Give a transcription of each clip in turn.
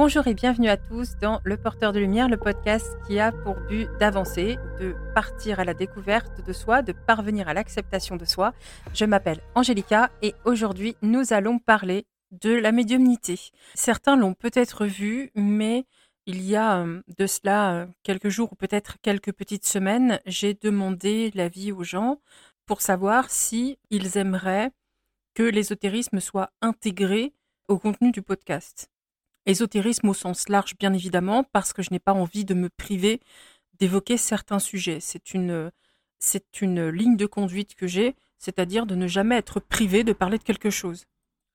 Bonjour et bienvenue à tous dans Le Porteur de Lumière, le podcast qui a pour but d'avancer, de partir à la découverte de soi, de parvenir à l'acceptation de soi. Je m'appelle Angélica et aujourd'hui nous allons parler de la médiumnité. Certains l'ont peut-être vu, mais il y a euh, de cela euh, quelques jours ou peut-être quelques petites semaines, j'ai demandé l'avis aux gens pour savoir si ils aimeraient que l'ésotérisme soit intégré au contenu du podcast. Ésotérisme au sens large, bien évidemment, parce que je n'ai pas envie de me priver d'évoquer certains sujets. C'est une, c'est une ligne de conduite que j'ai, c'est-à-dire de ne jamais être privé de parler de quelque chose.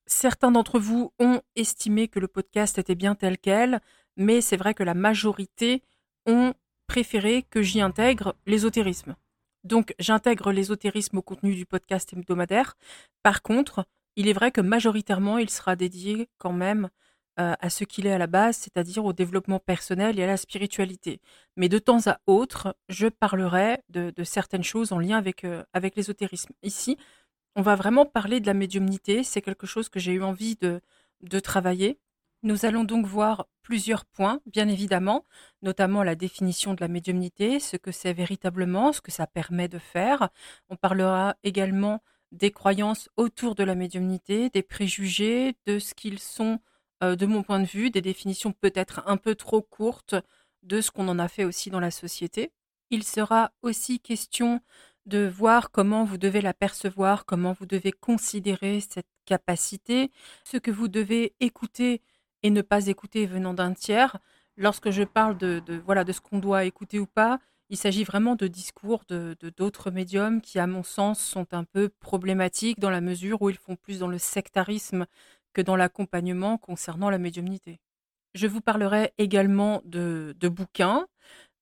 Certains d'entre vous ont estimé que le podcast était bien tel quel, mais c'est vrai que la majorité ont préféré que j'y intègre l'ésotérisme. Donc j'intègre l'ésotérisme au contenu du podcast hebdomadaire. Par contre, il est vrai que majoritairement, il sera dédié quand même à ce qu'il est à la base, c'est-à-dire au développement personnel et à la spiritualité. Mais de temps à autre, je parlerai de, certaines choses en lien avec, euh, avec l'ésotérisme. Ici, on va vraiment parler de la médiumnité. C'est quelque chose que j'ai eu envie de, de travailler. Nous allons donc voir plusieurs points, bien évidemment, notamment la définition de la médiumnité, ce que c'est véritablement, ce que ça permet de faire. On parlera également des croyances autour de la médiumnité, des préjugés, de ce qu'ils sont euh, de mon point de vue, des définitions peut-être un peu trop courtes de ce qu'on en a fait aussi dans la société. Il sera aussi question de voir comment vous devez la percevoir, comment vous devez considérer cette capacité, ce que vous devez écouter et ne pas écouter venant d'un tiers. Lorsque je parle de, voilà de ce qu'on doit écouter ou pas, il s'agit vraiment de discours de d'autres médiums qui, à mon sens, sont un peu problématiques dans la mesure où ils font plus dans le sectarisme que dans l'accompagnement concernant la médiumnité. Je vous parlerai également de, bouquins,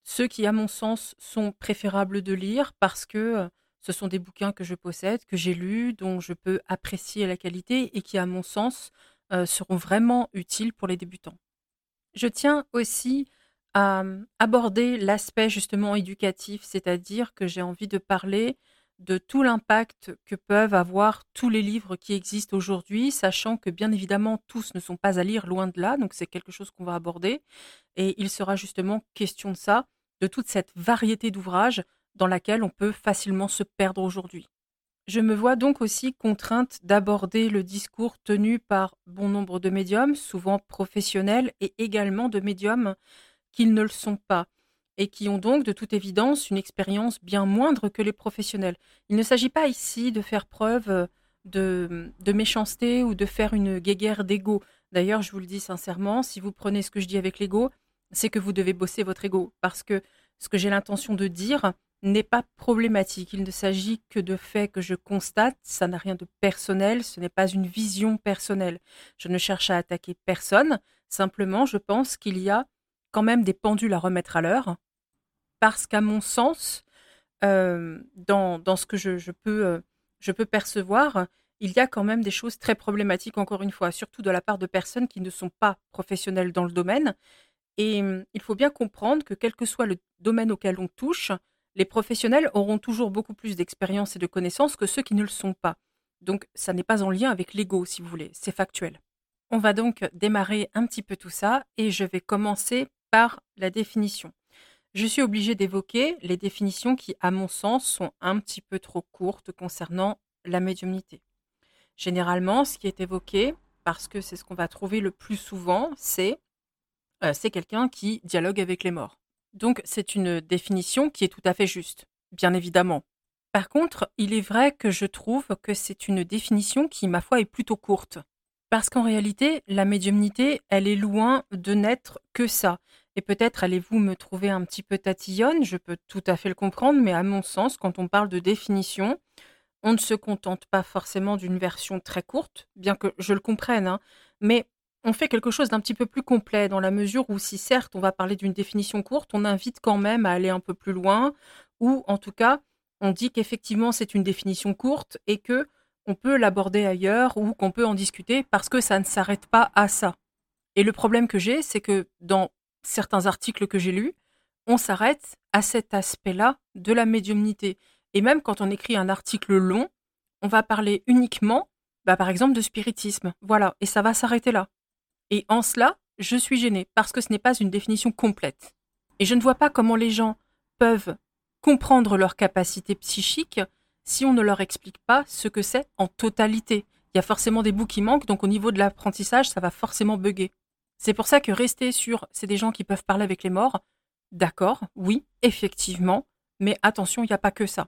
ceux qui, à mon sens, sont préférables de lire parce que euh, ce sont des bouquins que je possède, que j'ai lus, dont je peux apprécier la qualité et qui, à mon sens, euh, seront vraiment utiles pour les débutants. Je tiens aussi à hum, aborder l'aspect justement éducatif, c'est-à-dire que j'ai envie de parler de tout l'impact que peuvent avoir tous les livres qui existent aujourd'hui, sachant que bien évidemment tous ne sont pas à lire loin de là, donc c'est quelque chose qu'on va aborder. Et il sera justement question de ça, de toute cette variété d'ouvrages dans laquelle on peut facilement se perdre aujourd'hui. Je me vois donc aussi contrainte d'aborder le discours tenu par bon nombre de médiums, souvent professionnels, et également de médiums qui ne le sont pas et qui ont donc de toute évidence une expérience bien moindre que les professionnels. Il ne s'agit pas ici de faire preuve euh, de, de méchanceté ou de faire une guéguerre d'ego. D'ailleurs, je vous le dis sincèrement, si vous prenez ce que je dis avec l'ego, c'est que vous devez bosser votre ego, parce que ce que j'ai l'intention de dire n'est pas problématique. Il ne s'agit que de faits que je constate, ça n'a rien de personnel, ce n'est pas une vision personnelle. Je ne cherche à attaquer personne, simplement je pense qu'il y a quand même des pendules à remettre à l'heure, parce qu'à mon sens, euh, dans, dans, ce que je, je peux, euh, je peux percevoir, il y a quand même des choses très problématiques, encore une fois, surtout de la part de personnes qui ne sont pas professionnelles dans le domaine. Et hum, il faut bien comprendre que quel que soit le domaine auquel on touche, les professionnels auront toujours beaucoup plus d'expérience et de connaissances que ceux qui ne le sont pas. Donc ça n'est pas en lien avec l'ego, si vous voulez, c'est factuel. On va donc démarrer un petit peu tout ça et je vais commencer par la définition. Je suis obligée d'évoquer les définitions qui, à mon sens, sont un petit peu trop courtes concernant la médiumnité. Généralement, ce qui est évoqué, parce que c'est ce qu'on va trouver le plus souvent, c'est euh, c'est quelqu'un qui dialogue avec les morts. Donc c'est une définition qui est tout à fait juste, bien évidemment. Par contre, il est vrai que je trouve que c'est une définition qui, ma foi, est plutôt courte. Parce qu'en réalité, la médiumnité, elle est loin de n'être que ça. Et peut-être allez-vous me trouver un petit peu tatillonne, je peux tout à fait le comprendre, mais à mon sens, quand on parle de définition, on ne se contente pas forcément d'une version très courte, bien que je le comprenne, hein, mais on fait quelque chose d'un petit peu plus complet dans la mesure où si certes on va parler d'une définition courte, on invite quand même à aller un peu plus loin, ou en tout cas on dit qu'effectivement c'est une définition courte et que on peut l'aborder ailleurs ou qu'on peut en discuter parce que ça ne s'arrête pas à ça. Et le problème que j'ai, c'est que dans certains articles que j'ai lus, on s'arrête à cet aspect-là de la médiumnité. Et même quand on écrit un article long, on va parler uniquement, bah, par exemple, de spiritisme. Voilà, et ça va s'arrêter là. Et en cela, je suis gênée parce que ce n'est pas une définition complète. Et je ne vois pas comment les gens peuvent comprendre leur capacité psychique si on ne leur explique pas ce que c'est en totalité. Il y a forcément des bouts qui manquent, donc au niveau de l'apprentissage, ça va forcément bugger. C'est pour ça que rester sur c'est des gens qui peuvent parler avec les morts, d'accord, oui, effectivement, mais attention, il n'y a pas que ça.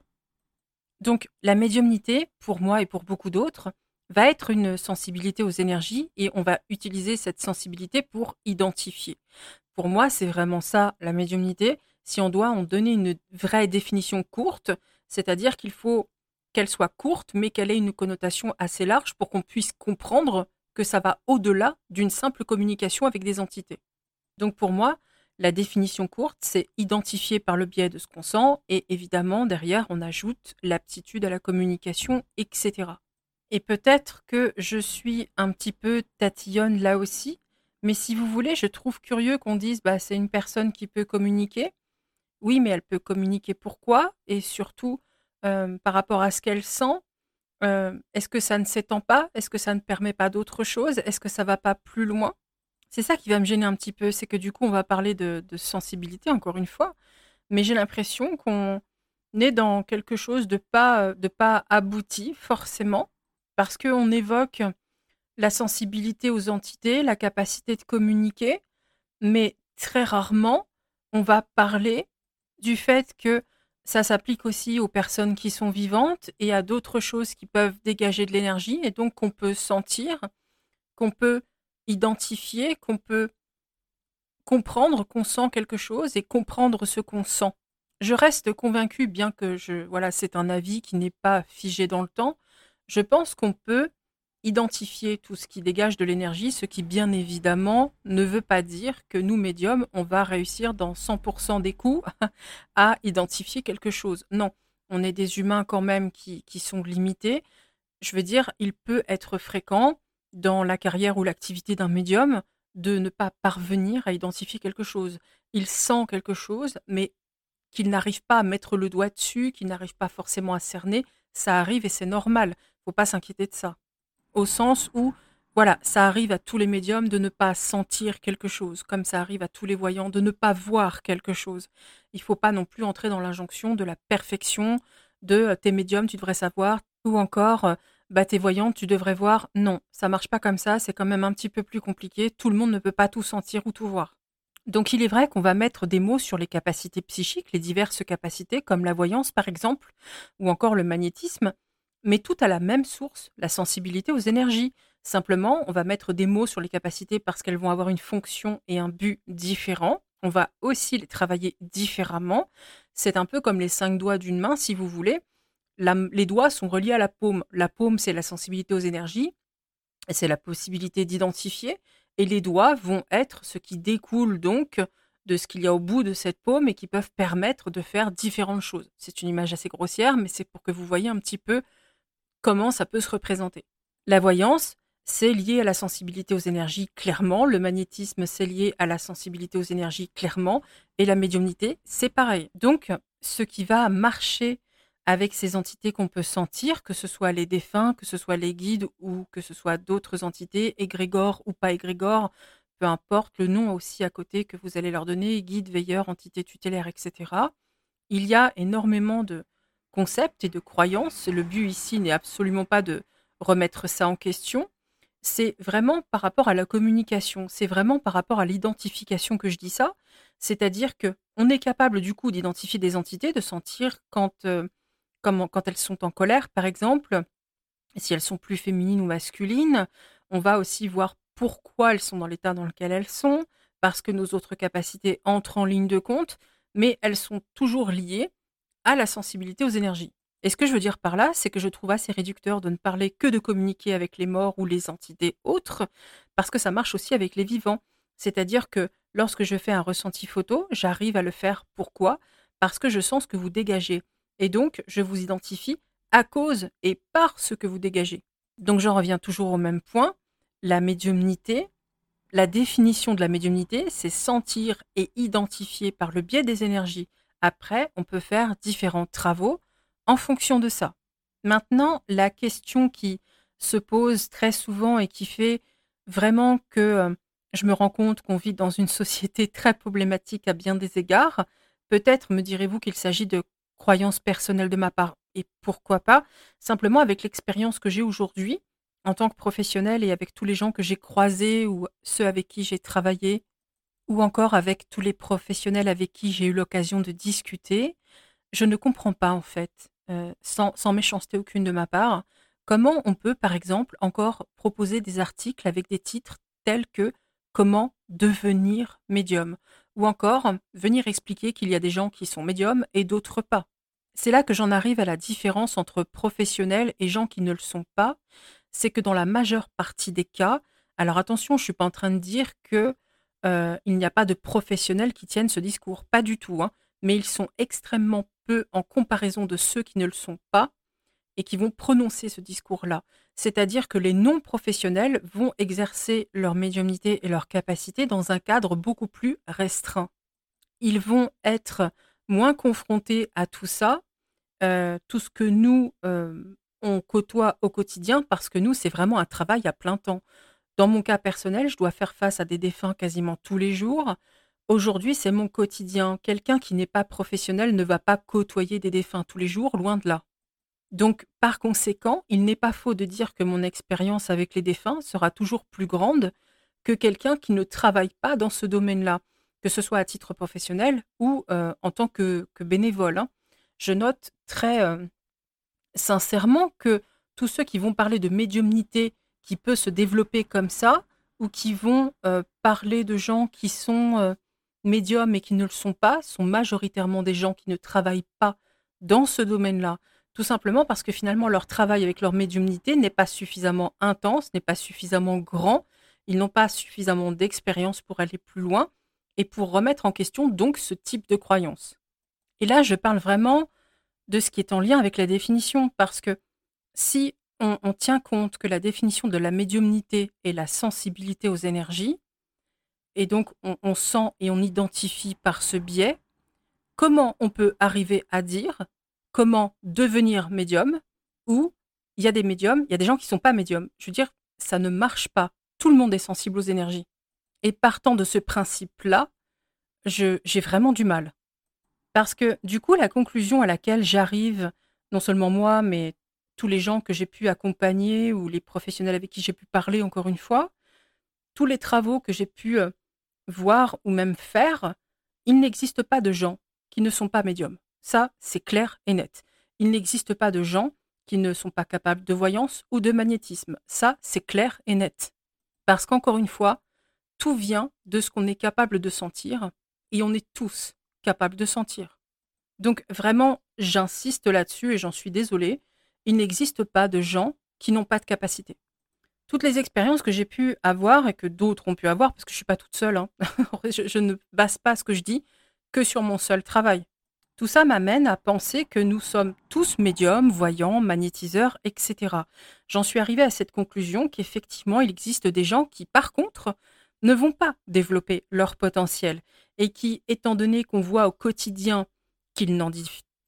Donc la médiumnité, pour moi et pour beaucoup d'autres, va être une sensibilité aux énergies et on va utiliser cette sensibilité pour identifier. Pour moi, c'est vraiment ça, la médiumnité. Si on doit en donner une vraie définition courte, c'est-à-dire qu'il faut qu'elle soit courte, mais qu'elle ait une connotation assez large pour qu'on puisse comprendre que ça va au-delà d'une simple communication avec des entités. Donc pour moi, la définition courte, c'est identifier par le biais de ce qu'on sent, et évidemment, derrière, on ajoute l'aptitude à la communication, etc. Et peut-être que je suis un petit peu tatillonne là aussi, mais si vous voulez, je trouve curieux qu'on dise bah c'est une personne qui peut communiquer. Oui, mais elle peut communiquer pourquoi et surtout euh, par rapport à ce qu'elle sent. Euh, est-ce que ça ne s'étend pas? Est-ce que ça ne permet pas d'autre chose? Est-ce que ça va pas plus loin? C'est ça qui va me gêner un petit peu, c'est que du coup on va parler de, de sensibilité encore une fois, mais j'ai l'impression qu'on est dans quelque chose de pas de pas abouti forcément parce qu'on évoque la sensibilité aux entités, la capacité de communiquer, mais très rarement, on va parler du fait que ça s'applique aussi aux personnes qui sont vivantes et à d'autres choses qui peuvent dégager de l'énergie et donc qu'on peut sentir, qu'on peut identifier, qu'on peut comprendre qu'on sent quelque chose et comprendre ce qu'on sent. Je reste convaincue, bien que je, voilà, c'est un avis qui n'est pas figé dans le temps, je pense qu'on peut identifier tout ce qui dégage de l'énergie, ce qui bien évidemment ne veut pas dire que nous, médiums, on va réussir dans 100% des coups à identifier quelque chose. Non, on est des humains quand même qui, qui sont limités. Je veux dire, il peut être fréquent dans la carrière ou l'activité d'un médium de ne pas parvenir à identifier quelque chose. Il sent quelque chose, mais qu'il n'arrive pas à mettre le doigt dessus, qu'il n'arrive pas forcément à cerner, ça arrive et c'est normal faut pas s'inquiéter de ça. Au sens où, voilà, ça arrive à tous les médiums de ne pas sentir quelque chose, comme ça arrive à tous les voyants de ne pas voir quelque chose. Il faut pas non plus entrer dans l'injonction de la perfection, de euh, tes médiums, tu devrais savoir, ou encore, euh, bah, tes voyants, tu devrais voir. Non, ça marche pas comme ça, c'est quand même un petit peu plus compliqué. Tout le monde ne peut pas tout sentir ou tout voir. Donc il est vrai qu'on va mettre des mots sur les capacités psychiques, les diverses capacités, comme la voyance par exemple, ou encore le magnétisme, mais tout à la même source, la sensibilité aux énergies. Simplement, on va mettre des mots sur les capacités parce qu'elles vont avoir une fonction et un but différents. On va aussi les travailler différemment. C'est un peu comme les cinq doigts d'une main, si vous voulez. les doigts sont reliés à la paume. La paume, c'est la sensibilité aux énergies, c'est la possibilité d'identifier. Et les doigts vont être ce qui découle donc de ce qu'il y a au bout de cette paume et qui peuvent permettre de faire différentes choses. C'est une image assez grossière, mais c'est pour que vous voyez un petit peu comment ça peut se représenter. La voyance, c'est lié à la sensibilité aux énergies clairement, le magnétisme, c'est lié à la sensibilité aux énergies clairement, et la médiumnité, c'est pareil. Donc, ce qui va marcher avec ces entités qu'on peut sentir, que ce soit les défunts, que ce soit les guides ou que ce soit d'autres entités, égrégores ou pas égrégores, peu importe le nom aussi à côté que vous allez leur donner, guide, veilleur, entité tutélaire, etc. Il y a énormément de, concepts et de croyances. Le but ici n'est absolument pas de remettre ça en question. C'est vraiment par rapport à la communication, c'est vraiment par rapport à l'identification que je dis ça. C'est-à-dire que on est capable du coup d'identifier des entités, de sentir quand, euh, quand elles sont en colère, par exemple, si elles sont plus féminines ou masculines. On va aussi voir pourquoi elles sont dans l'état dans lequel elles sont, parce que nos autres capacités entrent en ligne de compte, mais elles sont toujours liées à la sensibilité aux énergies. Et ce que je veux dire par là, c'est que je trouve assez réducteur de ne parler que de communiquer avec les morts ou les entités autres, parce que ça marche aussi avec les vivants. C'est-à-dire que lorsque je fais un ressenti photo, j'arrive à le faire pourquoi? Parce que je sens ce que vous dégagez. Et donc, je vous identifie à cause et par ce que vous dégagez. Donc, j'en reviens toujours au même point. La médiumnité, la définition de la médiumnité, c'est sentir et identifier par le biais des énergies après, on peut faire différents travaux en fonction de ça. Maintenant, la question qui se pose très souvent et qui fait vraiment que euh, je me rends compte qu'on vit dans une société très problématique à bien des égards. Peut-être me direz-vous qu'il s'agit de croyances personnelles de ma part, et pourquoi pas, simplement avec l'expérience que j'ai aujourd'hui en tant que professionnel et avec tous les gens que j'ai croisés ou ceux avec qui j'ai travaillé, ou encore avec tous les professionnels avec qui j'ai eu l'occasion de discuter, je ne comprends pas en fait, euh, sans, sans méchanceté aucune de ma part, comment on peut par exemple encore proposer des articles avec des titres tels que Comment devenir médium ou encore venir expliquer qu'il y a des gens qui sont médiums et d'autres pas. C'est là que j'en arrive à la différence entre professionnels et gens qui ne le sont pas, c'est que dans la majeure partie des cas, alors attention, je ne suis pas en train de dire que euh, il n'y a pas de professionnels qui tiennent ce discours, pas du tout, hein, mais ils sont extrêmement peu en comparaison de ceux qui ne le sont pas et qui vont prononcer ce discours-là. C'est-à-dire que les non-professionnels vont exercer leur médiumnité et leur capacité dans un cadre beaucoup plus restreint. Ils vont être moins confrontés à tout ça, euh, tout ce que nous, euh, on côtoie au quotidien, parce que nous, c'est vraiment un travail à plein temps. Dans mon cas personnel, je dois faire face à des défunts quasiment tous les jours. Aujourd'hui, c'est mon quotidien. Quelqu'un qui n'est pas professionnel ne va pas côtoyer des défunts tous les jours, loin de là. Donc, par conséquent, il n'est pas faux de dire que mon expérience avec les défunts sera toujours plus grande que quelqu'un qui ne travaille pas dans ce domaine-là, que ce soit à titre professionnel ou euh, en tant que, bénévole. Hein. Je note très euh, sincèrement que tous ceux qui vont parler de médiumnité qui peut se développer comme ça, ou qui vont euh, parler de gens qui sont médiums et qui ne le sont pas, sont majoritairement des gens qui ne travaillent pas dans ce domaine-là. Tout simplement parce que finalement, leur travail avec leur médiumnité n'est pas suffisamment intense, n'est pas suffisamment grand. Ils n'ont pas suffisamment d'expérience pour aller plus loin et pour remettre en question donc ce type de croyance. Et là, je parle vraiment de ce qui est en lien avec la définition, parce que si on, tient compte que la définition de la médiumnité est la sensibilité aux énergies, et donc on, sent et on identifie par ce biais, comment on peut arriver à dire comment devenir médium ou il y a des médiums, il y a des gens qui ne sont pas médiums. Je veux dire, ça ne marche pas. Tout le monde est sensible aux énergies. Et partant de ce principe-là, j'ai vraiment du mal. Parce que du coup, la conclusion à laquelle j'arrive, non seulement moi, mais tous les gens que j'ai pu accompagner ou les professionnels avec qui j'ai pu parler encore une fois, tous les travaux que j'ai pu euh, voir ou même faire, il n'existe pas de gens qui ne sont pas médiums. Ça, c'est clair et net. Il n'existe pas de gens qui ne sont pas capables de voyance ou de magnétisme. Ça, c'est clair et net. Parce qu'encore une fois, tout vient de ce qu'on est capable de sentir et on est tous capables de sentir. Donc vraiment, j'insiste là-dessus et j'en suis désolée, il n'existe pas de gens qui n'ont pas de capacité. Toutes les expériences que j'ai pu avoir et que d'autres ont pu avoir, parce que je ne suis pas toute seule, hein, je ne base pas ce que je dis que sur mon seul travail. Tout ça m'amène à penser que nous sommes tous médiums, voyants, magnétiseurs, etc. J'en suis arrivée à cette conclusion qu'effectivement, il existe des gens qui, par contre, ne vont pas développer leur potentiel et qui, étant donné qu'on voit au quotidien qu'ils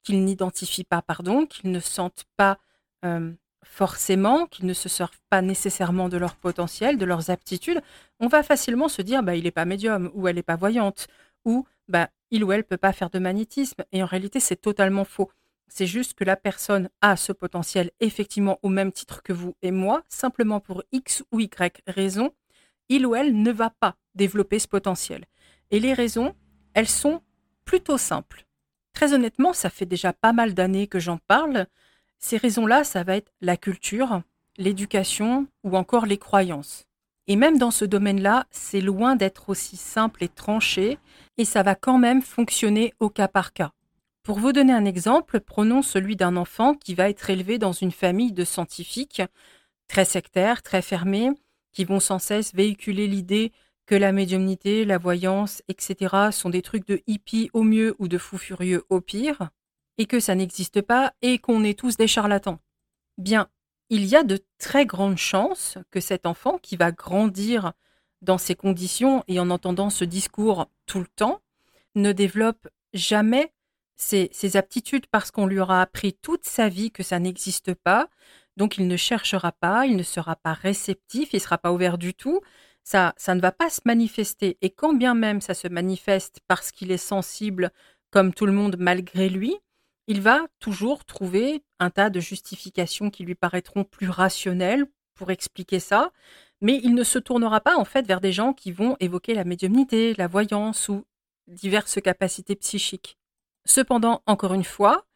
n'identifient pas, pardon, qu'ils ne sentent pas euh, forcément, qu'ils ne se servent pas nécessairement de leur potentiel, de leurs aptitudes, on va facilement se dire bah, il n'est pas médium ou elle n'est pas voyante ou bah, il ou elle peut pas faire de magnétisme. Et en réalité, c'est totalement faux. C'est juste que la personne a ce potentiel effectivement au même titre que vous et moi, simplement pour X ou Y raison, il ou elle ne va pas développer ce potentiel. Et les raisons, elles sont plutôt simples. Très honnêtement, ça fait déjà pas mal d'années que j'en parle. Ces raisons-là, ça va être la culture, l'éducation ou encore les croyances. Et même dans ce domaine-là, c'est loin d'être aussi simple et tranché, et ça va quand même fonctionner au cas par cas. Pour vous donner un exemple, prenons celui d'un enfant qui va être élevé dans une famille de scientifiques, très sectaires, très fermés, qui vont sans cesse véhiculer l'idée que la médiumnité, la voyance, etc. sont des trucs de hippie au mieux ou de fous furieux au pire, et que ça n'existe pas et qu'on est tous des charlatans. Bien, il y a de très grandes chances que cet enfant qui va grandir dans ces conditions et en entendant ce discours tout le temps ne développe jamais ses, aptitudes parce qu'on lui aura appris toute sa vie que ça n'existe pas. Donc il ne cherchera pas, il ne sera pas réceptif, il ne sera pas ouvert du tout. ça, ça ne va pas se manifester. Et quand bien même ça se manifeste parce qu'il est sensible, comme tout le monde, malgré lui, il va toujours trouver un tas de justifications qui lui paraîtront plus rationnelles pour expliquer ça, mais il ne se tournera pas en fait vers des gens qui vont évoquer la médiumnité, la voyance ou diverses capacités psychiques. Cependant, encore une fois,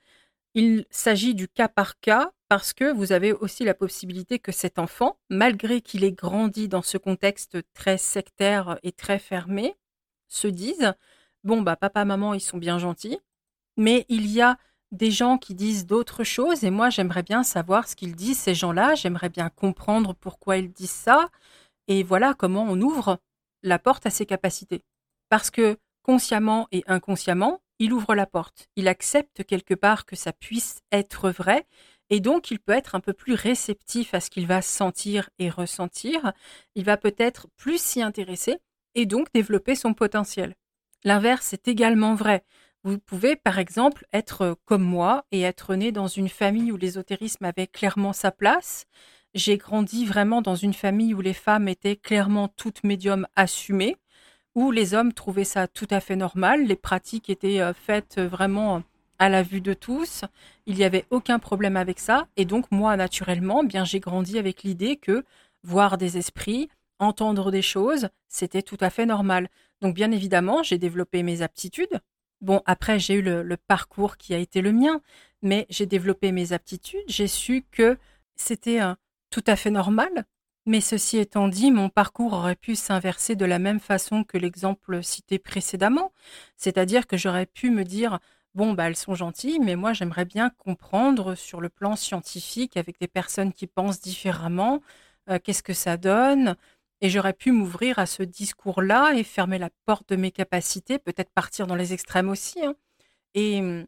il s'agit du cas par cas parce que vous avez aussi la possibilité que cet enfant, malgré qu'il ait grandi dans ce contexte très sectaire et très fermé, se dise bon bah papa maman ils sont bien gentils, mais il y a des gens qui disent d'autres choses et moi j'aimerais bien savoir ce qu'ils disent ces gens-là, j'aimerais bien comprendre pourquoi ils disent ça et voilà comment on ouvre la porte à ses capacités. Parce que consciemment et inconsciemment, il ouvre la porte, il accepte quelque part que ça puisse être vrai et donc il peut être un peu plus réceptif à ce qu'il va sentir et ressentir, il va peut-être plus s'y intéresser et donc développer son potentiel. L'inverse est également vrai. Vous pouvez, par exemple, être comme moi et être né dans une famille où l'ésotérisme avait clairement sa place. J'ai grandi vraiment dans une famille où les femmes étaient clairement toutes médiums assumées, où les hommes trouvaient ça tout à fait normal. Les pratiques étaient euh, faites vraiment à la vue de tous. Il n'y avait aucun problème avec ça. Et donc, moi, naturellement, bien, j'ai grandi avec l'idée que voir des esprits, entendre des choses, c'était tout à fait normal. Donc, bien évidemment, j'ai développé mes aptitudes Bon, après, j'ai eu le, parcours qui a été le mien, mais j'ai développé mes aptitudes, j'ai su que c'était tout à fait normal. Mais ceci étant dit, mon parcours aurait pu s'inverser de la même façon que l'exemple cité précédemment, c'est-à-dire que j'aurais pu me dire bon bah elles sont gentilles, mais moi j'aimerais bien comprendre sur le plan scientifique avec des personnes qui pensent différemment, euh, qu'est-ce que ça donne, et j'aurais pu m'ouvrir à ce discours-là et fermer la porte de mes capacités, peut-être partir dans les extrêmes aussi. Hein. Et mmh,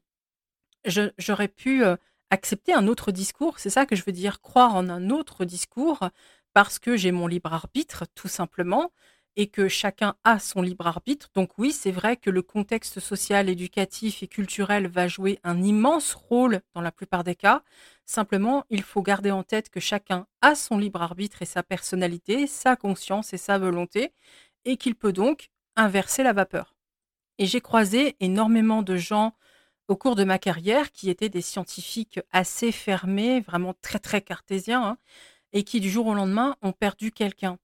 j'aurais pu accepter un autre discours, c'est ça que je veux dire, croire en un autre discours, parce que j'ai mon libre arbitre, tout simplement, et que chacun a son libre arbitre. Donc oui, c'est vrai que le contexte social, éducatif et culturel va jouer un immense rôle dans la plupart des cas. Simplement, il faut garder en tête que chacun a son libre arbitre et sa personnalité, sa conscience et sa volonté, et qu'il peut donc inverser la vapeur. Et j'ai croisé énormément de gens au cours de ma carrière qui étaient des scientifiques assez fermés, vraiment très très cartésiens, hein, et qui du jour au lendemain ont perdu quelqu'un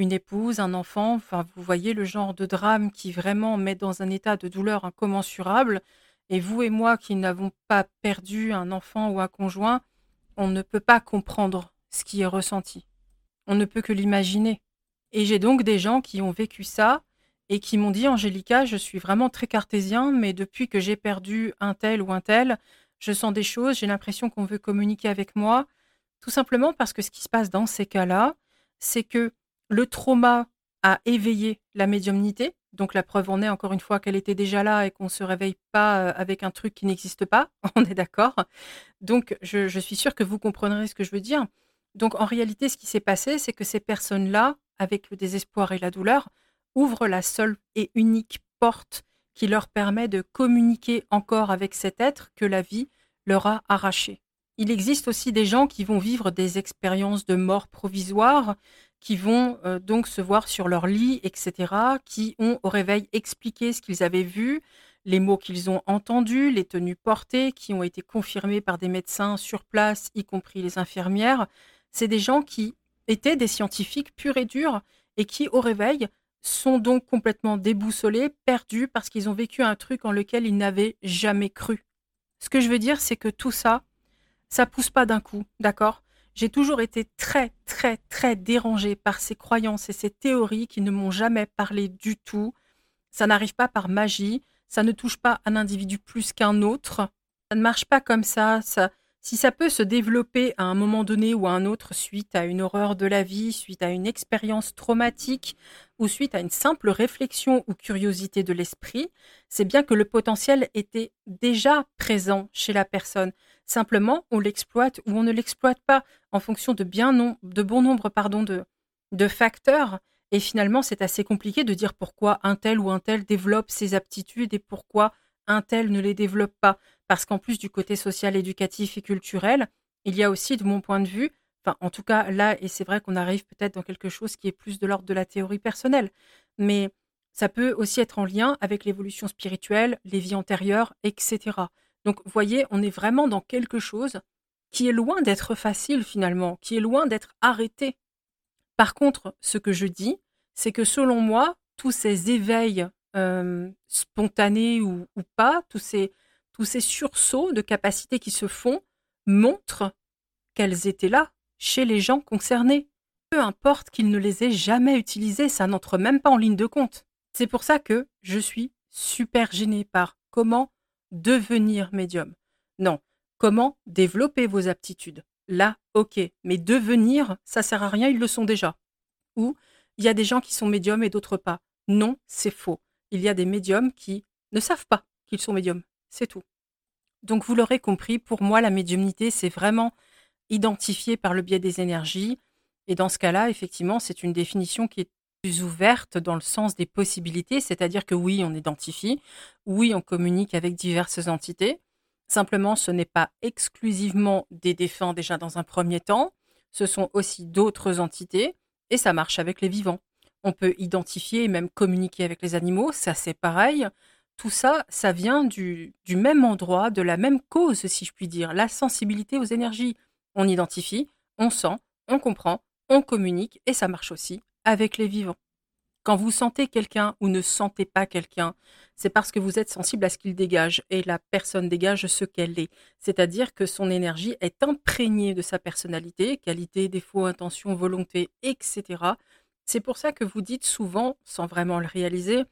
une épouse, un enfant, enfin vous voyez le genre de drame qui vraiment met dans un état de douleur incommensurable. Et vous et moi qui n'avons pas perdu un enfant ou un conjoint, on ne peut pas comprendre ce qui est ressenti. On ne peut que l'imaginer. Et j'ai donc des gens qui ont vécu ça et qui m'ont dit Angélica, je suis vraiment très cartésien, mais depuis que j'ai perdu un tel ou un tel, je sens des choses, j'ai l'impression qu'on veut communiquer avec moi, tout simplement parce que ce qui se passe dans ces cas-là, c'est que le trauma a éveillé la médiumnité. Donc la preuve en est encore une fois qu'elle était déjà là et qu'on ne se réveille pas euh, avec un truc qui n'existe pas. On est d'accord. Donc je, suis sûre que vous comprendrez ce que je veux dire. Donc en réalité, ce qui s'est passé, c'est que ces personnes-là, avec le désespoir et la douleur, ouvrent la seule et unique porte qui leur permet de communiquer encore avec cet être que la vie leur a arraché. Il existe aussi des gens qui vont vivre des expériences de mort provisoire, qui vont euh, donc se voir sur leur lit, etc., qui ont au réveil expliqué ce qu'ils avaient vu, les mots qu'ils ont entendus, les tenues portées, qui ont été confirmées par des médecins sur place, y compris les infirmières. C'est des gens qui étaient des scientifiques purs et durs et qui, au réveil, sont donc complètement déboussolés, perdus, parce qu'ils ont vécu un truc en lequel ils n'avaient jamais cru. Ce que je veux dire, c'est que tout ça, ça pousse pas d'un coup, d'accord? J'ai toujours été très, très, très dérangée par ces croyances et ces théories qui ne m'ont jamais parlé du tout. Ça n'arrive pas par magie, ça ne touche pas un individu plus qu'un autre. Ça ne marche pas comme ça. ça. Si ça peut se développer à un moment donné ou à un autre suite à une horreur de la vie, suite à une expérience traumatique ou suite à une simple réflexion ou curiosité de l'esprit, c'est bien que le potentiel était déjà présent chez la personne. Simplement, on l'exploite ou on ne l'exploite pas en fonction de, bien de bon nombre pardon, de, de facteurs. Et finalement, c'est assez compliqué de dire pourquoi un tel ou un tel développe ses aptitudes et pourquoi un tel ne les développe pas. Parce qu'en plus du côté social, éducatif et culturel, il y a aussi, de mon point de vue, en tout cas, là, et c'est vrai qu'on arrive peut-être dans quelque chose qui est plus de l'ordre de la théorie personnelle, mais ça peut aussi être en lien avec l'évolution spirituelle, les vies antérieures, etc. Donc, vous voyez, on est vraiment dans quelque chose qui est loin d'être facile finalement, qui est loin d'être arrêté. Par contre, ce que je dis, c'est que selon moi, tous ces éveils euh, spontanés ou, pas, tous ces, tous ces sursauts de capacités qui se font, montrent qu'elles étaient là chez les gens concernés. Peu importe qu'ils ne les aient jamais utilisées, ça n'entre même pas en ligne de compte. C'est pour ça que je suis super gênée par comment devenir médium. Non, comment développer vos aptitudes? Là, ok, mais devenir, ça sert à rien, ils le sont déjà. Ou il y a des gens qui sont médiums et d'autres pas. Non, c'est faux. Il y a des médiums qui ne savent pas qu'ils sont médiums. C'est tout. Donc vous l'aurez compris, pour moi, la médiumnité, c'est vraiment identifié par le biais des énergies. Et dans ce cas-là, effectivement, c'est une définition qui est plus ouverte dans le sens des possibilités, c'est-à-dire que oui, on identifie, oui, on communique avec diverses entités. Simplement, ce n'est pas exclusivement des défunts déjà dans un premier temps, ce sont aussi d'autres entités, et ça marche avec les vivants. On peut identifier et même communiquer avec les animaux, ça c'est pareil. Tout ça, ça vient du, du même endroit, de la même cause, si je puis dire, la sensibilité aux énergies. On identifie, on sent, on comprend, on communique, et ça marche aussi avec les vivants. Quand vous sentez quelqu'un ou ne sentez pas quelqu'un, c'est parce que vous êtes sensible à ce qu'il dégage et la personne dégage ce qu'elle est. C'est-à-dire que son énergie est imprégnée de sa personnalité, qualité, défaut, intention, volonté, etc. C'est pour ça que vous dites souvent, sans vraiment le réaliser,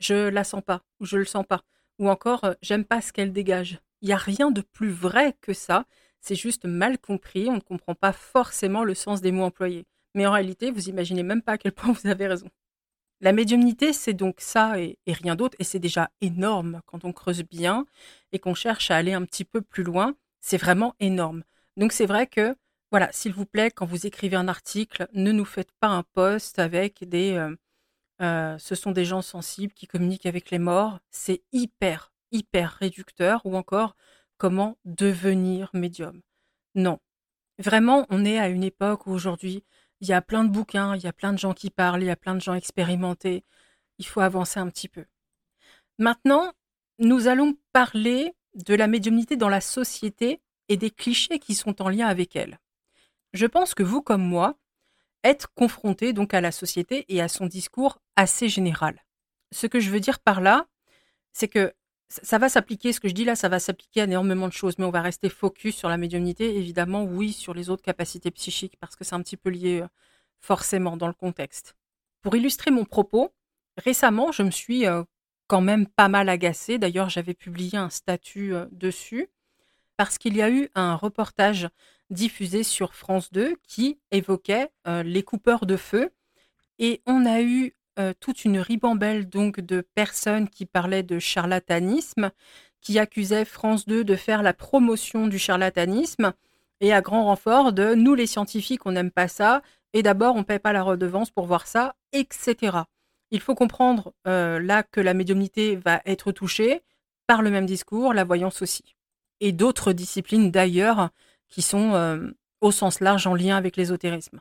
je la sens pas ou je le sens pas. Ou encore, euh, j'aime pas ce qu'elle dégage. Il n'y a rien de plus vrai que ça. C'est juste mal compris. On ne comprend pas forcément le sens des mots employés. Mais en réalité, vous imaginez même pas à quel point vous avez raison. La médiumnité, c'est donc ça et, rien d'autre, et c'est déjà énorme quand on creuse bien et qu'on cherche à aller un petit peu plus loin. C'est vraiment énorme. Donc c'est vrai que, voilà, s'il vous plaît, quand vous écrivez un article, ne nous faites pas un post avec des... Euh, euh, ce sont des gens sensibles qui communiquent avec les morts. C'est hyper, hyper réducteur. Ou encore, comment devenir médium? Non. Vraiment, on est à une époque où aujourd'hui, il y a plein de bouquins, il y a plein de gens qui parlent, il y a plein de gens expérimentés. Il faut avancer un petit peu. Maintenant, nous allons parler de la médiumnité dans la société et des clichés qui sont en lien avec elle. Je pense que vous, comme moi, êtes confrontés donc à la société et à son discours assez général. Ce que je veux dire par là, c'est que ça va s'appliquer, ce que je dis là, ça va s'appliquer à énormément de choses, mais on va rester focus sur la médiumnité, évidemment, oui, sur les autres capacités psychiques, parce que c'est un petit peu lié euh, forcément dans le contexte. Pour illustrer mon propos, récemment, je me suis euh, quand même pas mal agacée, d'ailleurs j'avais publié un statut euh, dessus, parce qu'il y a eu un reportage diffusé sur France 2 qui évoquait les coupeurs de feu, et on a eu euh, toute une ribambelle donc de personnes qui parlaient de charlatanisme, qui accusaient France 2 de faire la promotion du charlatanisme et à grand renfort de nous les scientifiques on n'aime pas ça et d'abord on paie pas la redevance pour voir ça, etc. Il faut comprendre euh, là que la médiumnité va être touchée par le même discours, la voyance aussi, et d'autres disciplines d'ailleurs qui sont euh, au sens large en lien avec l'ésotérisme.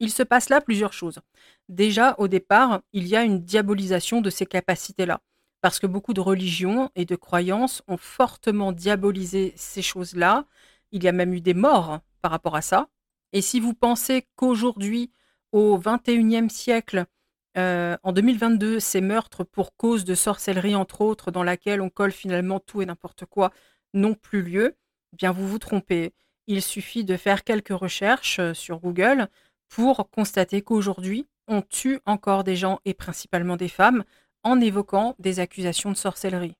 Il se passe là plusieurs choses. Déjà, au départ, il y a une diabolisation de ces capacités-là, parce que beaucoup de religions et de croyances ont fortement diabolisé ces choses-là. Il y a même eu des morts par rapport à ça. Et si vous pensez qu'aujourd'hui, au XXIe siècle, euh, en 2022, ces meurtres pour cause de sorcellerie, entre autres, dans laquelle on colle finalement tout et n'importe quoi, n'ont plus lieu, eh bien vous vous trompez. Il suffit de faire quelques recherches euh, sur Google pour constater qu'aujourd'hui, on tue encore des gens et principalement des femmes en évoquant des accusations de sorcellerie.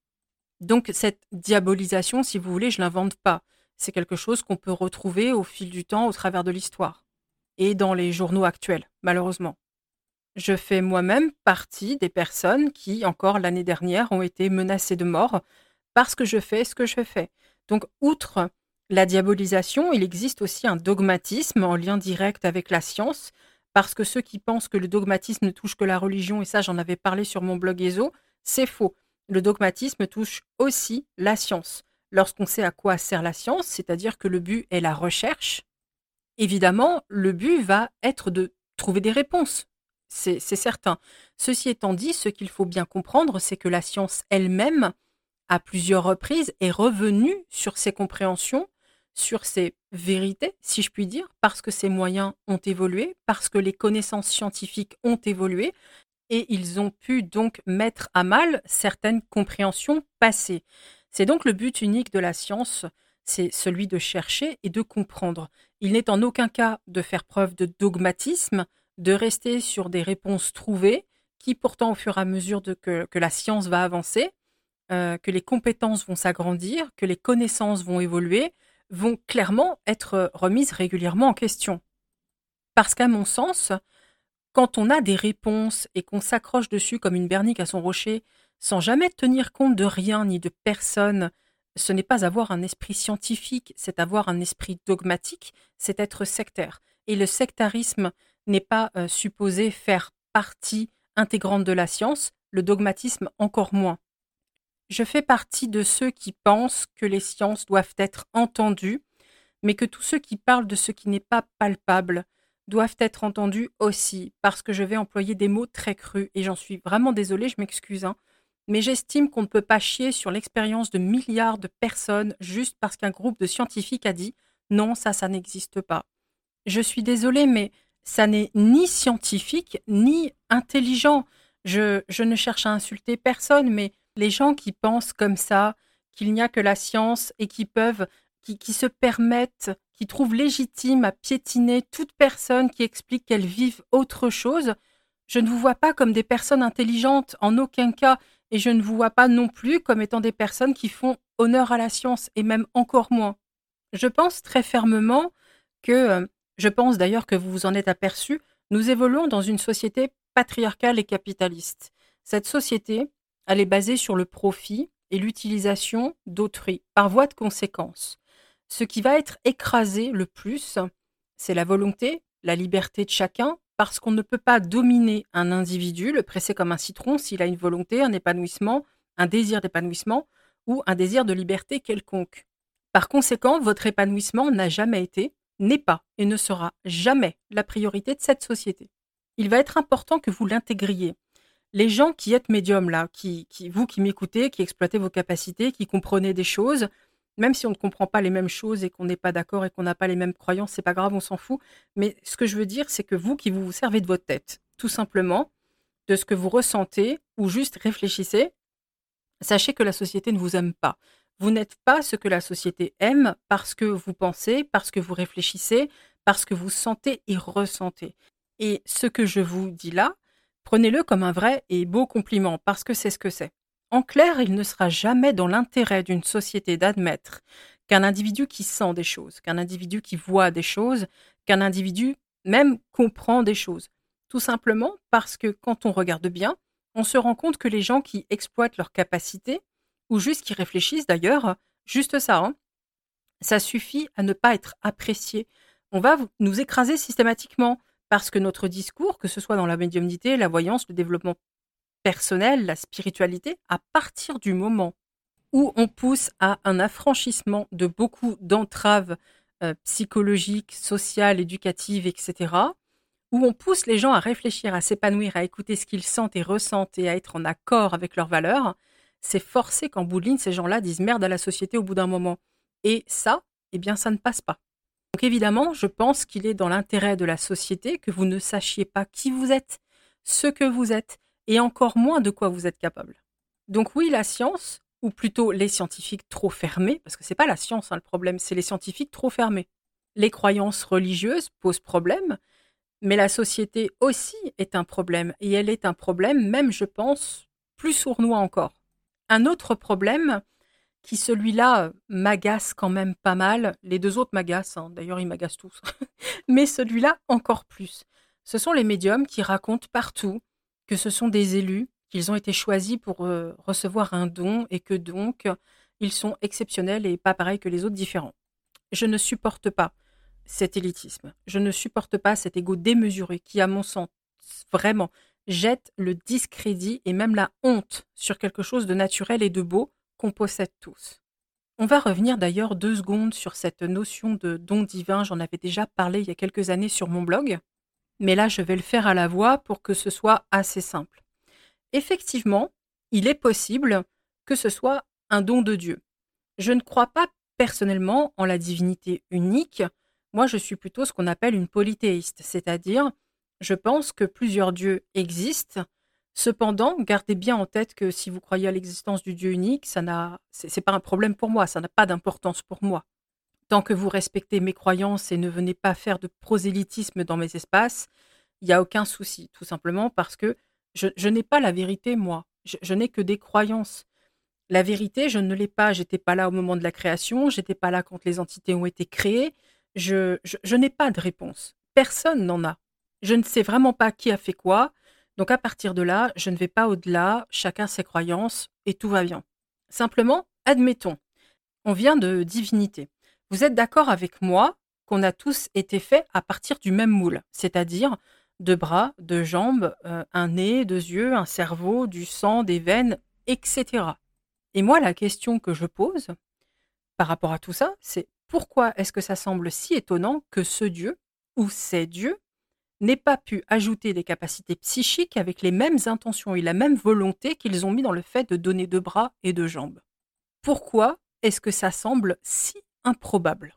Donc cette diabolisation, si vous voulez, je l'invente pas. C'est quelque chose qu'on peut retrouver au fil du temps au travers de l'histoire et dans les journaux actuels, malheureusement. Je fais moi-même partie des personnes qui, encore l'année dernière, ont été menacées de mort parce que je fais ce que je fais. Donc, outre la diabolisation, il existe aussi un dogmatisme en lien direct avec la science, parce que ceux qui pensent que le dogmatisme ne touche que la religion, et ça j'en avais parlé sur mon blog ESO, c'est faux. Le dogmatisme touche aussi la science. Lorsqu'on sait à quoi sert la science, c'est-à-dire que le but est la recherche, Évidemment, le but va être de trouver des réponses. C'est certain. Ceci étant dit, ce qu'il faut bien comprendre, c'est que la science elle-même, à plusieurs reprises, est revenue sur ses compréhensions, sur ses vérités, si je puis dire, parce que ses moyens ont évolué, parce que les connaissances scientifiques ont évolué, et ils ont pu donc mettre à mal certaines compréhensions passées. C'est donc le but unique de la science, c'est celui de chercher et de comprendre. Il n'est en aucun cas de faire preuve de dogmatisme, de rester sur des réponses trouvées, qui pourtant au fur et à mesure que, la science va avancer, euh, que les compétences vont s'agrandir, que les connaissances vont évoluer, vont clairement être remises régulièrement en question. Parce qu'à mon sens, quand on a des réponses et qu'on s'accroche dessus comme une bernique à son rocher, sans jamais tenir compte de rien ni de personne, ce n'est pas avoir un esprit scientifique, c'est avoir un esprit dogmatique, c'est être sectaire. Et le sectarisme n'est pas euh, supposé faire partie intégrante de la science, le dogmatisme encore moins. Je fais partie de ceux qui pensent que les sciences doivent être entendues, mais que tous ceux qui parlent de ce qui n'est pas palpable, doivent être entendus aussi, parce que je vais employer des mots très crus, et j'en suis vraiment désolée, je m'excuse, hein, mais j'estime qu'on ne peut pas chier sur l'expérience de milliards de personnes juste parce qu'un groupe de scientifiques a dit non, ça, ça n'existe pas. Je suis désolée, mais ça n'est ni scientifique, ni intelligent. Je, je ne cherche à insulter personne, mais les gens qui pensent comme ça, qu'il n'y a que la science et qui peuvent, qui, qui se permettent qui trouvent légitime à piétiner toute personne qui explique qu'elle vive autre chose, je ne vous vois pas comme des personnes intelligentes en aucun cas, et je ne vous vois pas non plus comme étant des personnes qui font honneur à la science, et même encore moins. Je pense très fermement que, euh, je pense d'ailleurs que vous vous en êtes aperçu, nous évoluons dans une société patriarcale et capitaliste. Cette société, elle est basée sur le profit et l'utilisation d'autrui, par voie de conséquence. Ce qui va être écrasé le plus, c'est la volonté, la liberté de chacun, parce qu'on ne peut pas dominer un individu, le presser comme un citron s'il a une volonté, un épanouissement, un désir d'épanouissement ou un désir de liberté quelconque. Par conséquent, votre épanouissement n'a jamais été, n'est pas et ne sera jamais la priorité de cette société. Il va être important que vous l'intégriez. Les gens qui êtes médiums là, qui, vous qui m'écoutez, qui exploitez vos capacités, qui comprenez des choses, même si on ne comprend pas les mêmes choses et qu'on n'est pas d'accord et qu'on n'a pas les mêmes croyances, c'est pas grave, on s'en fout. Mais ce que je veux dire, c'est que vous qui vous, vous servez de votre tête, tout simplement, de ce que vous ressentez ou juste réfléchissez, sachez que la société ne vous aime pas. Vous n'êtes pas ce que la société aime parce que vous pensez, parce que vous réfléchissez, parce que vous sentez et ressentez. Et ce que je vous dis là, prenez-le comme un vrai et beau compliment parce que c'est ce que c'est. En clair, il ne sera jamais dans l'intérêt d'une société d'admettre qu'un individu qui sent des choses, qu'un individu qui voit des choses, qu'un individu même comprend des choses. Tout simplement parce que quand on regarde bien, on se rend compte que les gens qui exploitent leurs capacités, ou juste qui réfléchissent d'ailleurs, juste ça, hein, ça suffit à ne pas être apprécié. On va nous écraser systématiquement parce que notre discours, que ce soit dans la médiumnité, la voyance, le développement personnel, la spiritualité, à partir du moment où on pousse à un affranchissement de beaucoup d'entraves euh, psychologiques, sociales, éducatives, etc., où on pousse les gens à réfléchir, à s'épanouir, à écouter ce qu'ils sentent et ressentent et à être en accord avec leurs valeurs, c'est forcé qu'en bout ces gens-là disent merde à la société au bout d'un moment. Et ça, eh bien, ça ne passe pas. Donc évidemment, je pense qu'il est dans l'intérêt de la société que vous ne sachiez pas qui vous êtes, ce que vous êtes, et encore moins de quoi vous êtes capable. Donc oui, la science, ou plutôt les scientifiques trop fermés, parce que c'est pas la science hein, le problème, c'est les scientifiques trop fermés. Les croyances religieuses posent problème, mais la société aussi est un problème, et elle est un problème même, je pense, plus sournois encore. Un autre problème, qui celui-là m'agace quand même pas mal, les deux autres m'agacent, hein, d'ailleurs ils m'agacent tous, mais celui-là encore plus. Ce sont les médiums qui racontent partout que ce sont des élus, qu'ils ont été choisis pour euh, recevoir un don et que donc ils sont exceptionnels et pas pareils que les autres différents. Je ne supporte pas cet élitisme. Je ne supporte pas cet ego démesuré qui, à mon sens, vraiment jette le discrédit et même la honte sur quelque chose de naturel et de beau qu'on possède tous. On va revenir d'ailleurs deux secondes sur cette notion de don divin. J'en avais déjà parlé il y a quelques années sur mon blog, mais là je vais le faire à la voix pour que ce soit assez simple. Effectivement, il est possible que ce soit un don de Dieu. Je ne crois pas personnellement en la divinité unique. Moi, je suis plutôt ce qu'on appelle une polythéiste, c'est-à-dire je pense que plusieurs dieux existent. Cependant, gardez bien en tête que si vous croyez à l'existence du Dieu unique, ça n'a, c'est pas un problème pour moi, ça n'a pas d'importance pour moi. Tant que vous respectez mes croyances et ne venez pas faire de prosélytisme dans mes espaces, il n'y a aucun souci, tout simplement parce que je, n'ai pas la vérité, moi. Je, n'ai que des croyances. La vérité, je ne l'ai pas. J'étais pas là au moment de la création, j'étais pas là quand les entités ont été créées. je, je n'ai pas de réponse. Personne n'en a. Je ne sais vraiment pas qui a fait quoi. Donc à partir de là, je ne vais pas au-delà, chacun ses croyances et tout va bien. Simplement, admettons, on vient de divinité. Vous êtes d'accord avec moi qu'on a tous été faits à partir du même moule, c'est-à-dire deux bras, deux jambes, euh, un nez, deux yeux, un cerveau, du sang, des veines, etc. Et moi, la question que je pose par rapport à tout ça, c'est pourquoi est-ce que ça semble si étonnant que ce Dieu, ou ces dieux, n'aient pas pu ajouter des capacités psychiques avec les mêmes intentions et la même volonté qu'ils ont mis dans le fait de donner deux bras et deux jambes. Pourquoi est-ce que ça semble si improbable?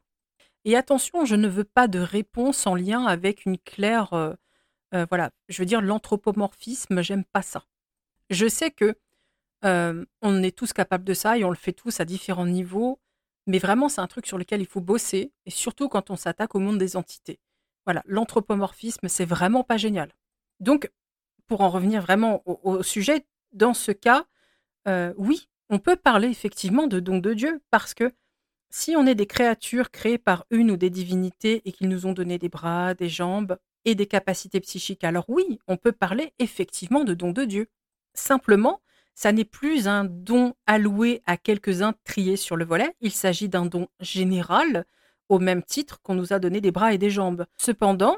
Et attention, je ne veux pas de réponse en lien avec une claire... Euh, euh, voilà, je veux dire l'anthropomorphisme, j'aime pas ça. Je sais que euh, on est tous capables de ça et on le fait tous à différents niveaux, mais vraiment c'est un truc sur lequel il faut bosser, et surtout quand on s'attaque au monde des entités. Voilà, l'anthropomorphisme, c'est vraiment pas génial. Donc, pour en revenir vraiment au, sujet, dans ce cas, euh, oui, on peut parler effectivement de don de Dieu, parce que si on est des créatures créées par une ou des divinités et qu'ils nous ont donné des bras, des jambes et des capacités psychiques, alors oui, on peut parler effectivement de don de Dieu. Simplement, ça n'est plus un don alloué à quelques-uns triés sur le volet, il s'agit d'un don général au même titre qu'on nous a donné des bras et des jambes. Cependant,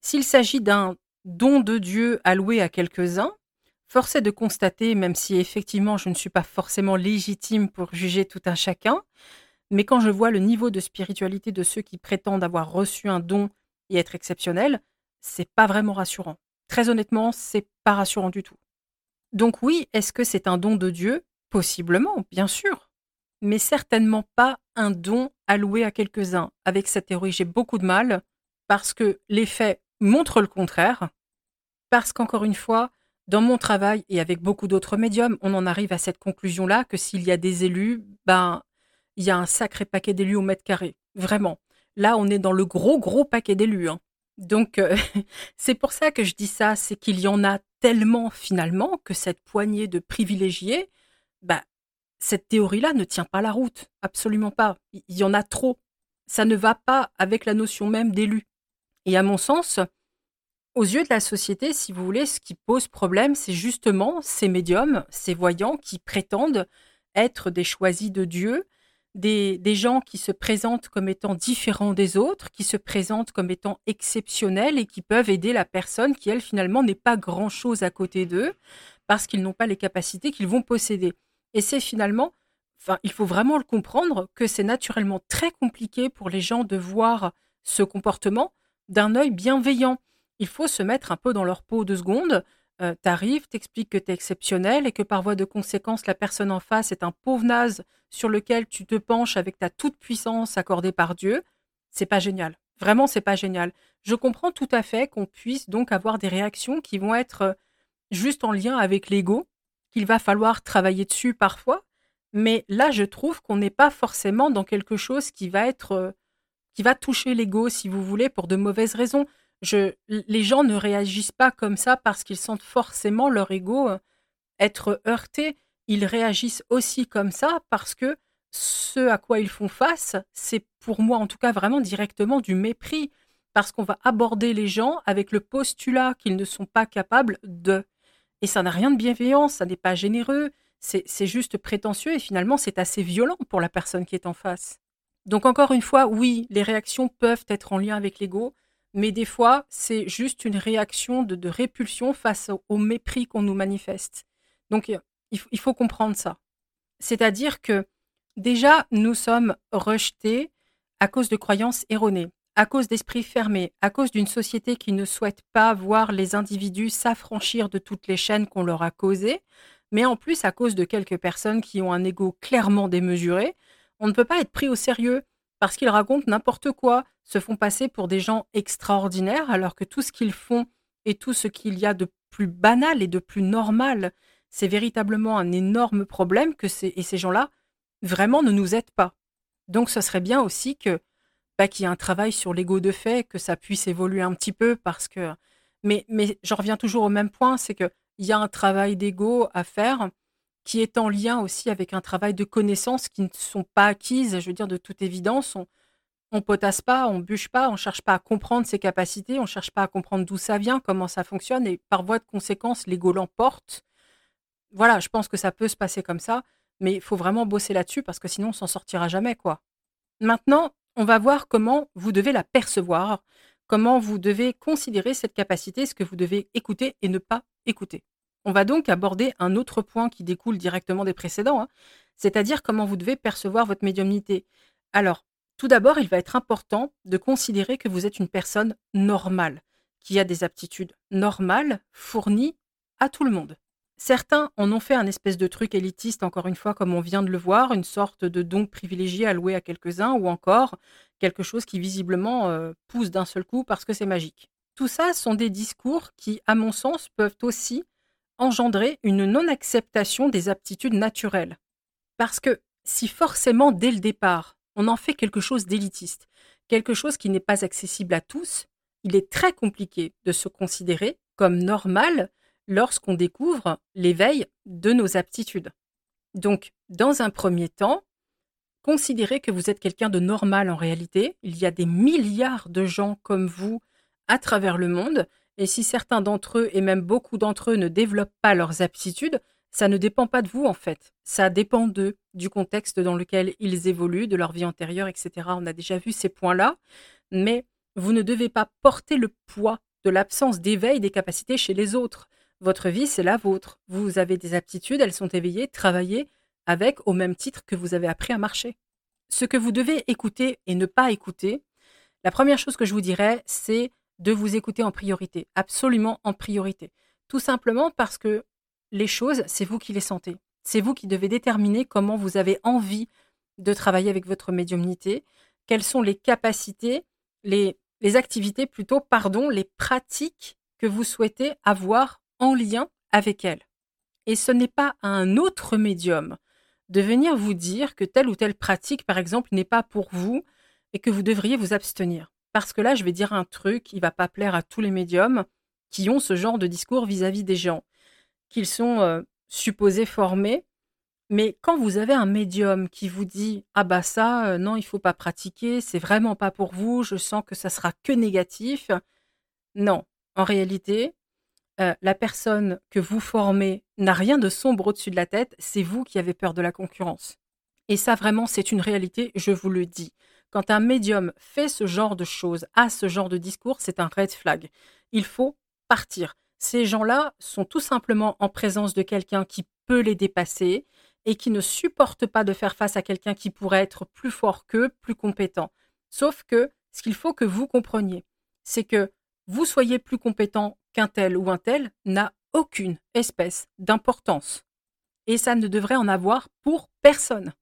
s'il s'agit d'un don de Dieu alloué à quelques-uns, force est de constater, même si effectivement je ne suis pas forcément légitime pour juger tout un chacun, mais quand je vois le niveau de spiritualité de ceux qui prétendent avoir reçu un don et être exceptionnels, c'est pas vraiment rassurant. Très honnêtement, c'est pas rassurant du tout. Donc oui, est-ce que c'est un don de Dieu? Possiblement, bien sûr mais certainement pas un don alloué à quelques-uns. Avec cette théorie, j'ai beaucoup de mal, parce que les faits montrent le contraire, parce qu'encore une fois, dans mon travail et avec beaucoup d'autres médiums, on en arrive à cette conclusion-là que s'il y a des élus, ben, il y a un sacré paquet d'élus au mètre carré. Vraiment. Là, on est dans le gros, gros paquet d'élus. Hein. Donc, euh, c'est pour ça que je dis ça, c'est qu'il y en a tellement finalement que cette poignée de privilégiés, bah, cette théorie-là ne tient pas la route, absolument pas. Il y en a trop. Ça ne va pas avec la notion même d'élu. Et à mon sens, aux yeux de la société, si vous voulez, ce qui pose problème, c'est justement ces médiums, ces voyants qui prétendent être des choisis de Dieu, des, gens qui se présentent comme étant différents des autres, qui se présentent comme étant exceptionnels et qui peuvent aider la personne qui, elle, finalement, n'est pas grand-chose à côté d'eux parce qu'ils n'ont pas les capacités qu'ils vont posséder. Et c'est finalement, il faut vraiment le comprendre, que c'est naturellement très compliqué pour les gens de voir ce comportement d'un œil bienveillant. Il faut se mettre un peu dans leur peau deux secondes. Euh, T'arrives, t'expliques que tu es exceptionnel et que par voie de conséquence, la personne en face est un pauvre naze sur lequel tu te penches avec ta toute puissance accordée par Dieu. C'est pas génial. Vraiment, c'est pas génial. Je comprends tout à fait qu'on puisse donc avoir des réactions qui vont être euh, juste en lien avec l'ego, qu'il va falloir travailler dessus parfois. Mais là, je trouve qu'on n'est pas forcément dans quelque chose qui va être, euh, qui va toucher l'ego, si vous voulez, pour de mauvaises raisons. Je, les gens ne réagissent pas comme ça parce qu'ils sentent forcément leur ego euh, être heurté. Ils réagissent aussi comme ça parce que ce à quoi ils font face, c'est pour moi en tout cas vraiment directement du mépris, parce qu'on va aborder les gens avec le postulat qu'ils ne sont pas capables de. Et ça n'a rien de bienveillant, ça n'est pas généreux, c'est juste prétentieux et finalement c'est assez violent pour la personne qui est en face. Donc encore une fois, oui, les réactions peuvent être en lien avec l'ego, mais des fois c'est juste une réaction de, répulsion face au, mépris qu'on nous manifeste. Donc il, il faut comprendre ça. C'est-à-dire que Déjà, nous sommes rejetés à cause de croyances erronées, à cause d'esprits fermés, à cause d'une société qui ne souhaite pas voir les individus s'affranchir de toutes les chaînes qu'on leur a causées, mais en plus à cause de quelques personnes qui ont un ego clairement démesuré. On ne peut pas être pris au sérieux parce qu'ils racontent n'importe quoi, se font passer pour des gens extraordinaires alors que tout ce qu'ils font et tout ce qu'il y a de plus banal et de plus normal, c'est véritablement un énorme problème que ces, gens-là vraiment ne nous aident pas. Donc ce serait bien aussi que qu'il y ait un travail sur l'ego de fait, que ça puisse évoluer un petit peu parce que mais mais je reviens toujours au même point, c'est que il y a un travail d'ego à faire qui est en lien aussi avec un travail de connaissances qui ne sont pas acquises, je veux dire, de toute évidence. On, on potasse pas, on bûche pas, on cherche pas à comprendre ses capacités, on cherche pas à comprendre d'où ça vient, comment ça fonctionne, et par voie de conséquence, l'ego l'emporte. Voilà, je pense que ça peut se passer comme ça, mais il faut vraiment bosser là-dessus parce que sinon on s'en sortira jamais, quoi. Maintenant, on va voir comment vous devez la percevoir, comment vous devez considérer cette capacité, ce que vous devez écouter et ne pas écouter. On va donc aborder un autre point qui découle directement des précédents, hein, c'est-à-dire comment vous devez percevoir votre médiumnité. Alors, tout d'abord, il va être important de considérer que vous êtes une personne normale, qui a des aptitudes normales, fournies à tout le monde. Certains en ont fait un espèce de truc élitiste, encore une fois, comme on vient de le voir, une sorte de don privilégié alloué à quelques-uns, ou encore quelque chose qui visiblement euh, pousse d'un seul coup parce que c'est magique. Tout ça sont des discours qui, à mon sens, peuvent aussi engendrer une non-acceptation des aptitudes naturelles. Parce que si forcément, dès le départ, on en fait quelque chose d'élitiste, quelque chose qui n'est pas accessible à tous, il est très compliqué de se considérer comme normal lorsqu'on découvre l'éveil de nos aptitudes. Donc, dans un premier temps, considérez que vous êtes quelqu'un de normal en réalité. Il y a des milliards de gens comme vous à travers le monde, et si certains d'entre eux, et même beaucoup d'entre eux, ne développent pas leurs aptitudes, ça ne dépend pas de vous en fait. Ça dépend d'eux, du contexte dans lequel ils évoluent, de leur vie antérieure, etc. On a déjà vu ces points-là, mais vous ne devez pas porter le poids de l'absence d'éveil des capacités chez les autres. Votre vie, c'est la vôtre. Vous avez des aptitudes, elles sont éveillées, travaillées avec au même titre que vous avez appris à marcher. Ce que vous devez écouter et ne pas écouter, la première chose que je vous dirais, c'est de vous écouter en priorité, absolument en priorité. Tout simplement parce que les choses, c'est vous qui les sentez. C'est vous qui devez déterminer comment vous avez envie de travailler avec votre médiumnité, quelles sont les capacités, les, les activités plutôt, pardon, les pratiques que vous souhaitez avoir en lien avec elle. Et ce n'est pas à un autre médium de venir vous dire que telle ou telle pratique, par exemple, n'est pas pour vous et que vous devriez vous abstenir. Parce que là, je vais dire un truc qui va pas plaire à tous les médiums qui ont ce genre de discours vis-à-vis des gens, qu'ils sont euh, supposés formés. Mais quand vous avez un médium qui vous dit ah bah ça euh, non il faut pas pratiquer c'est vraiment pas pour vous je sens que ça sera que négatif non en réalité euh, la personne que vous formez n'a rien de sombre au-dessus de la tête c'est vous qui avez peur de la concurrence et ça vraiment c'est une réalité je vous le dis quand un médium fait ce genre de choses, a ce genre de discours, c'est un red flag. Il faut partir. Ces gens-là sont tout simplement en présence de quelqu'un qui peut les dépasser et qui ne supporte pas de faire face à quelqu'un qui pourrait être plus fort qu'eux, plus compétent. Sauf que ce qu'il faut que vous compreniez, c'est que vous soyez plus compétent qu'un tel ou un tel n'a aucune espèce d'importance. Et ça ne devrait en avoir pour personne.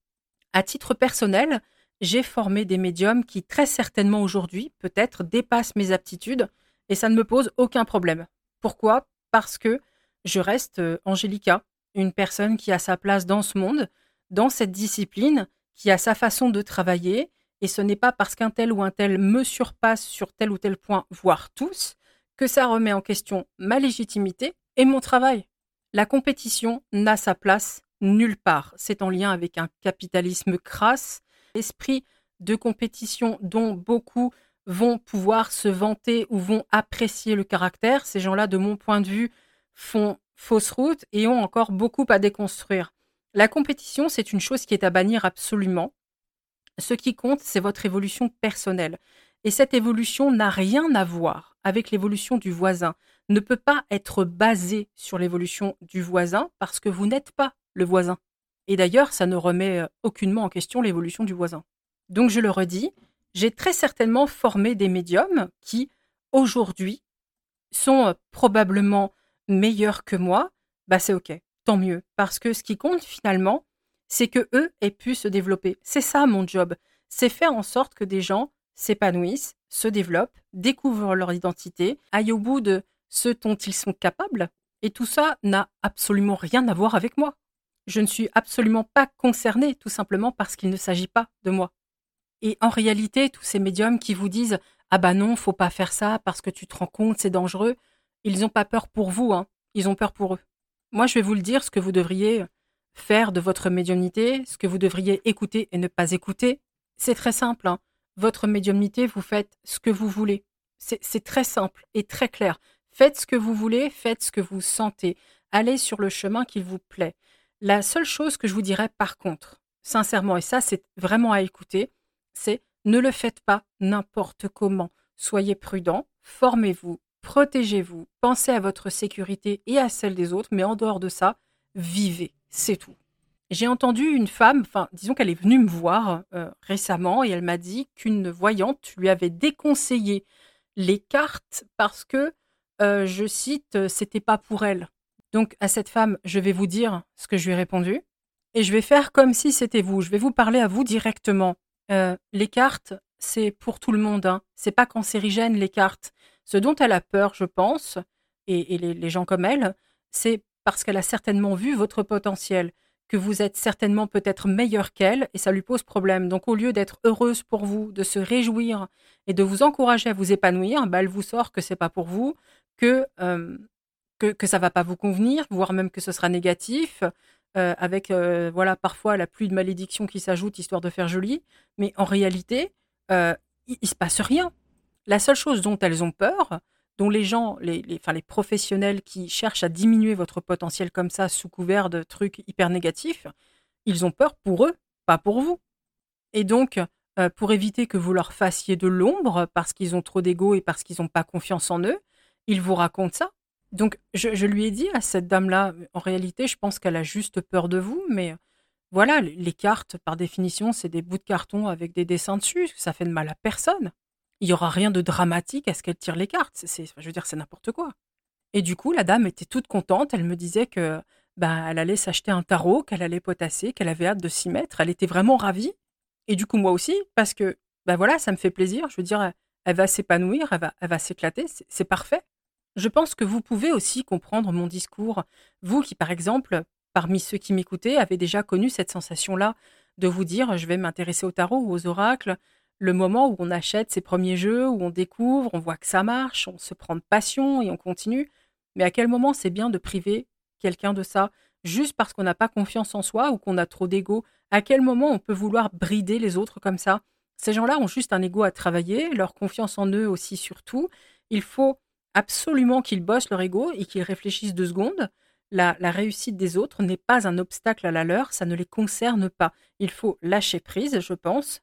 À titre personnel, j'ai formé des médiums qui très certainement aujourd'hui, peut-être, dépassent mes aptitudes et ça ne me pose aucun problème. Pourquoi? Parce que je reste euh, Angélica, une personne qui a sa place dans ce monde, dans cette discipline, qui a sa façon de travailler, et ce n'est pas parce qu'un tel ou un tel me surpasse sur tel ou tel point, voire tous, que ça remet en question ma légitimité et mon travail. La compétition n'a sa place nulle part. C'est en lien avec un capitalisme crasse esprit de compétition dont beaucoup vont pouvoir se vanter ou vont apprécier le caractère. Ces gens-là, de mon point de vue, font fausse route et ont encore beaucoup à déconstruire. La compétition, c'est une chose qui est à bannir absolument. Ce qui compte, c'est votre évolution personnelle. Et cette évolution n'a rien à voir avec l'évolution du voisin, ne peut pas être basée sur l'évolution du voisin parce que vous n'êtes pas le voisin. Et d'ailleurs, ça ne remet aucunement en question l'évolution du voisin. Donc je le redis, j'ai très certainement formé des médiums qui, aujourd'hui, sont probablement meilleurs que moi. Bah c'est ok, tant mieux. Parce que ce qui compte finalement, c'est que eux aient pu se développer. C'est ça mon job. C'est faire en sorte que des gens s'épanouissent, se développent, découvrent leur identité, aillent au bout de ce dont ils sont capables. Et tout ça n'a absolument rien à voir avec moi. Je ne suis absolument pas concernée, tout simplement parce qu'il ne s'agit pas de moi. Et en réalité, tous ces médiums qui vous disent Ah bah non, faut pas faire ça parce que tu te rends compte, c'est dangereux, ils n'ont pas peur pour vous, hein. ils ont peur pour eux. Moi, je vais vous le dire, ce que vous devriez faire de votre médiumnité, ce que vous devriez écouter et ne pas écouter, c'est très simple. Hein. Votre médiumnité, vous faites ce que vous voulez. C'est très simple et très clair. Faites ce que vous voulez, faites ce que vous sentez. Allez sur le chemin qui vous plaît. La seule chose que je vous dirais par contre, sincèrement, et ça c'est vraiment à écouter, c'est ne le faites pas n'importe comment. Soyez prudent, formez-vous, protégez-vous, pensez à votre sécurité et à celle des autres, mais en dehors de ça, vivez, c'est tout. J'ai entendu une femme, disons qu'elle est venue me voir euh, récemment et elle m'a dit qu'une voyante lui avait déconseillé les cartes parce que, euh, je cite, euh, c'était pas pour elle. Donc à cette femme, je vais vous dire ce que je lui ai répondu et je vais faire comme si c'était vous. Je vais vous parler à vous directement. les cartes, c'est pour tout le monde. Hein. C'est pas cancérigène les cartes. Ce dont elle a peur, je pense, et, les, gens comme elle, c'est parce qu'elle a certainement vu votre potentiel, que vous êtes certainement peut-être meilleur qu'elle, et ça lui pose problème. Donc au lieu d'être heureuse pour vous, de se réjouir et de vous encourager à vous épanouir, bah, elle vous sort que c'est pas pour vous, que, euh, que, ça va pas vous convenir, voire même que ce sera négatif, euh, avec euh, voilà parfois la pluie de malédiction qui s'ajoute histoire de faire joli. Mais en réalité, il, il se passe rien. La seule chose dont elles ont peur, dont les gens, les, professionnels qui cherchent à diminuer votre potentiel comme ça sous couvert de trucs hyper négatifs, ils ont peur pour eux, pas pour vous. Et donc, euh, pour éviter que vous leur fassiez de l'ombre parce qu'ils ont trop d'ego et parce qu'ils n'ont pas confiance en eux, ils vous racontent ça. Donc, je, je lui ai dit à cette dame-là, en réalité, je pense qu'elle a juste peur de vous, mais voilà, les cartes, par définition, c'est des bouts de carton avec des dessins dessus, ça fait de mal à personne il y aura rien de dramatique à ce qu'elle tire les cartes. C'est, je veux dire, c'est n'importe quoi. Et du coup, la dame était toute contente. Elle me disait que bah, elle allait s'acheter un tarot, qu'elle allait potasser, qu'elle avait hâte de s'y mettre. Elle était vraiment ravie. Et du coup, moi aussi, parce que bah voilà, ça me fait plaisir. Je veux dire, elle va s'épanouir, elle va, elle va s'éclater. C'est parfait. Je pense que vous pouvez aussi comprendre mon discours. Vous qui, par exemple, parmi ceux qui m'écoutaient, avez déjà connu cette sensation-là de vous dire je vais m'intéresser au tarot ou aux oracles, le moment où on achète ses premiers jeux, où on découvre, on voit que ça marche, on se prend de passion et on continue. Mais à quel moment c'est bien de priver quelqu'un de ça? Juste parce qu'on n'a pas confiance en soi ou qu'on a trop d'ego? À quel moment on peut vouloir brider les autres comme ça? Ces gens-là ont juste un ego à travailler, leur confiance en eux aussi surtout. Il faut absolument qu'ils bossent leur ego et qu'ils réfléchissent deux secondes. La, la, réussite des autres n'est pas un obstacle à la leur, ça ne les concerne pas. Il faut lâcher prise, je pense,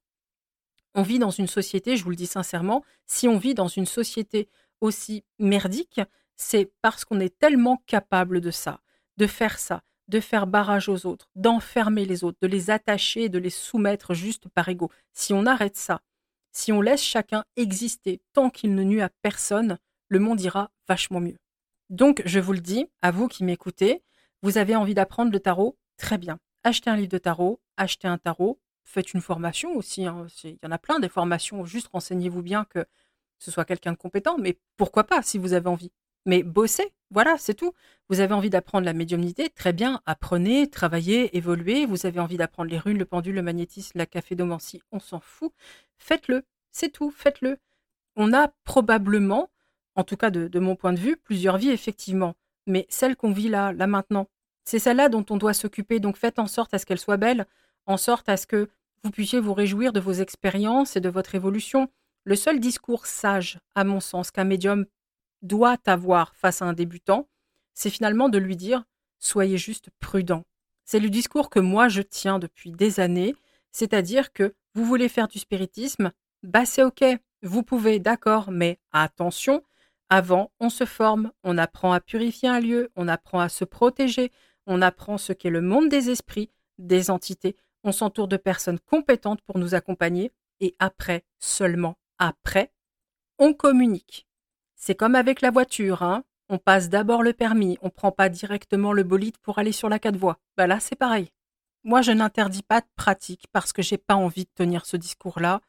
on vit dans une société, je vous le dis sincèrement, si on vit dans une société aussi merdique, c'est parce qu'on est tellement capable de ça, de faire ça, de faire barrage aux autres, d'enfermer les autres, de les attacher, de les soumettre juste par ego. Si on arrête ça, si on laisse chacun exister tant qu'il ne nuit à personne, le monde ira vachement mieux. Donc, je vous le dis, à vous qui m'écoutez, vous avez envie d'apprendre le tarot, très bien. Achetez un livre de tarot, achetez un tarot, faites une formation aussi. Hein, il y en a plein des formations. Juste renseignez-vous bien que ce soit quelqu'un de compétent. Mais pourquoi pas si vous avez envie Mais bossez, voilà, c'est tout. Vous avez envie d'apprendre la médiumnité, très bien. Apprenez, travaillez, évoluez. Vous avez envie d'apprendre les runes, le pendule, le magnétisme, la café-domancie, on s'en fout. Faites-le, c'est tout, faites-le. On a probablement, en tout cas de, de mon point de vue, plusieurs vies, effectivement. Mais celle qu'on vit là, là maintenant, c'est celle-là dont on doit s'occuper. Donc faites en sorte à ce qu'elle soit belle en sorte à ce que vous puissiez vous réjouir de vos expériences et de votre évolution. Le seul discours sage, à mon sens, qu'un médium doit avoir face à un débutant, c'est finalement de lui dire soyez juste prudent. C'est le discours que moi je tiens depuis des années, c'est-à-dire que vous voulez faire du spiritisme, bah c'est ok, vous pouvez, d'accord, mais attention, avant on se forme, on apprend à purifier un lieu, on apprend à se protéger, on apprend ce qu'est le monde des esprits, des entités, on s'entoure de personnes compétentes pour nous accompagner et après, seulement après, on communique. C'est comme avec la voiture, hein. On passe d'abord le permis, on prend pas directement le bolide pour aller sur la quatre voies. Bah là, c'est pareil. Moi, je n'interdis pas de pratique parce que j'ai pas envie de tenir ce discours-là.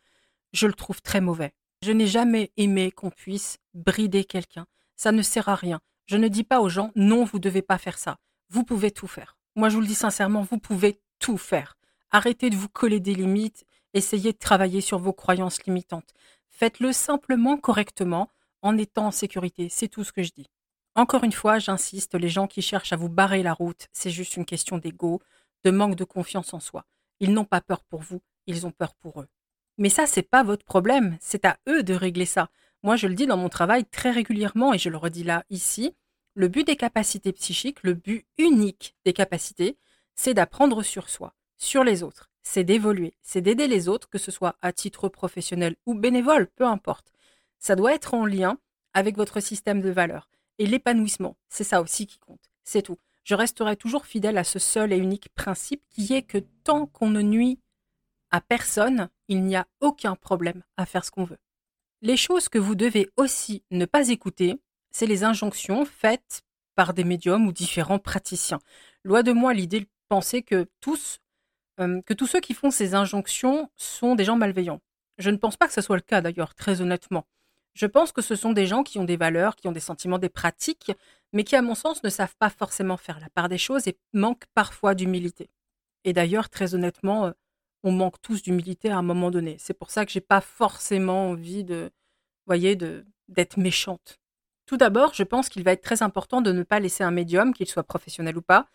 Je le trouve très mauvais. Je n'ai jamais aimé qu'on puisse brider quelqu'un. Ça ne sert à rien. Je ne dis pas aux gens non, vous devez pas faire ça. Vous pouvez tout faire. Moi, je vous le dis sincèrement, vous pouvez tout faire. Arrêtez de vous coller des limites. Essayez de travailler sur vos croyances limitantes. Faites-le simplement correctement en étant en sécurité. C'est tout ce que je dis. Encore une fois, j'insiste, les gens qui cherchent à vous barrer la route, c'est juste une question d'ego, de manque de confiance en soi. Ils n'ont pas peur pour vous, ils ont peur pour eux. Mais ça, c'est pas votre problème, c'est à eux de régler ça. Moi, je le dis dans mon travail très régulièrement et je le redis là, ici. Le but des capacités psychiques, le but unique des capacités, c'est d'apprendre sur soi, sur les autres. C'est d'évoluer, c'est d'aider les autres, que ce soit à titre professionnel ou bénévole, peu importe. Ça doit être en lien avec votre système de valeurs et l'épanouissement. C'est ça aussi qui compte. C'est tout. Je resterai toujours fidèle à ce seul et unique principe qui est que tant qu'on ne nuit à personne, il n'y a aucun problème à faire ce qu'on veut. Les choses que vous devez aussi ne pas écouter, c'est les injonctions faites par des médiums ou différents praticiens. Loi de moi l'idée de penser que tous, que tous ceux qui font ces injonctions sont des gens malveillants. Je ne pense pas que ce soit le cas d'ailleurs, très honnêtement. Je pense que ce sont des gens qui ont des valeurs, qui ont des sentiments, des pratiques, mais qui, à mon sens, ne savent pas forcément faire la part des choses et manquent parfois d'humilité. Et d'ailleurs, très honnêtement, on manque tous d'humilité à un moment donné. C'est pour ça que j'ai pas forcément envie de, voyez, de d'être méchante. Tout d'abord, je pense qu'il va être très important de ne pas laisser un médium, qu'il soit professionnel ou pas,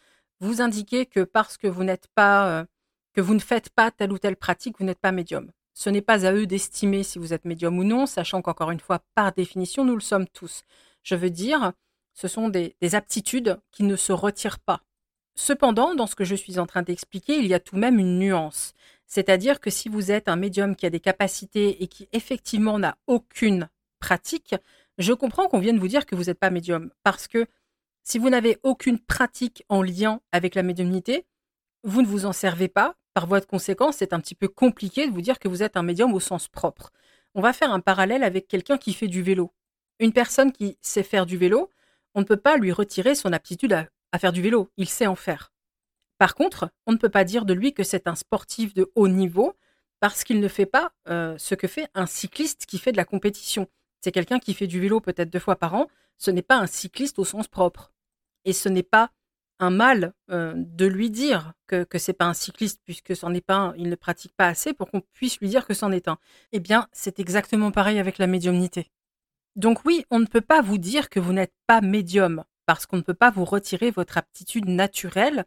vous indiquer que parce que vous n'êtes pas, que vous ne faites pas telle ou telle pratique, vous n'êtes pas médium. Ce n'est pas à eux d'estimer si vous êtes médium ou non, sachant qu'encore une fois, par définition, nous le sommes tous. Je veux dire, ce sont des, aptitudes qui ne se retirent pas. Cependant, dans ce que je suis en train d'expliquer, il y a tout de même une nuance. C'est-à-dire que si vous êtes un médium qui a des capacités et qui effectivement n'a aucune pratique, je comprends qu'on vienne vous dire que vous n'êtes pas médium. Parce que si vous n'avez aucune pratique en lien avec la médiumnité, vous ne vous en servez pas, par voie de conséquence, c'est un petit peu compliqué de vous dire que vous êtes un médium au sens propre. On va faire un parallèle avec quelqu'un qui fait du vélo. Une personne qui sait faire du vélo, on ne peut pas lui retirer son aptitude à, faire du vélo. Il sait en faire. Par contre, on ne peut pas dire de lui que c'est un sportif de haut niveau parce qu'il ne fait pas euh, ce que fait un cycliste qui fait de la compétition. C'est quelqu'un qui fait du vélo peut-être deux fois par an. Ce n'est pas un cycliste au sens propre. Et ce n'est pas mal euh, de lui dire que, c'est pas un cycliste puisque c'en est pas un, il ne pratique pas assez pour qu'on puisse lui dire que c'en est un. Eh bien, c'est exactement pareil avec la médiumnité. Donc oui, on ne peut pas vous dire que vous n'êtes pas médium parce qu'on ne peut pas vous retirer votre aptitude naturelle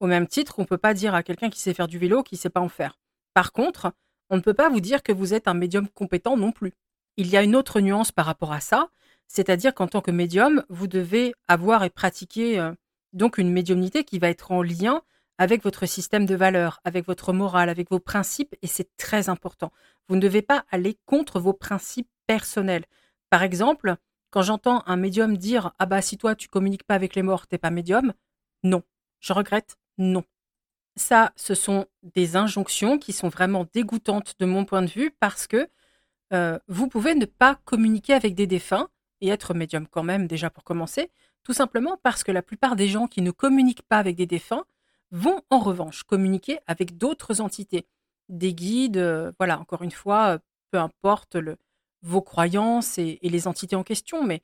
au même titre qu'on ne peut pas dire à quelqu'un qui sait faire du vélo qu'il sait pas en faire. Par contre, on ne peut pas vous dire que vous êtes un médium compétent non plus. Il y a une autre nuance par rapport à ça, c'est-à-dire qu'en tant que médium, vous devez avoir et pratiquer euh, donc une médiumnité qui va être en lien avec votre système de valeurs, avec votre morale, avec vos principes, et c'est très important. Vous ne devez pas aller contre vos principes personnels. Par exemple, quand j'entends un médium dire Ah bah si toi tu communiques pas avec les morts, t'es pas médium, non. Je regrette, non. Ça, ce sont des injonctions qui sont vraiment dégoûtantes de mon point de vue parce que euh, vous pouvez ne pas communiquer avec des défunts et être médium quand même déjà pour commencer, tout simplement parce que la plupart des gens qui ne communiquent pas avec des défunts vont en revanche communiquer avec d'autres entités, des guides, euh, voilà, encore une fois, euh, peu importe vos croyances et, les entités en question, mais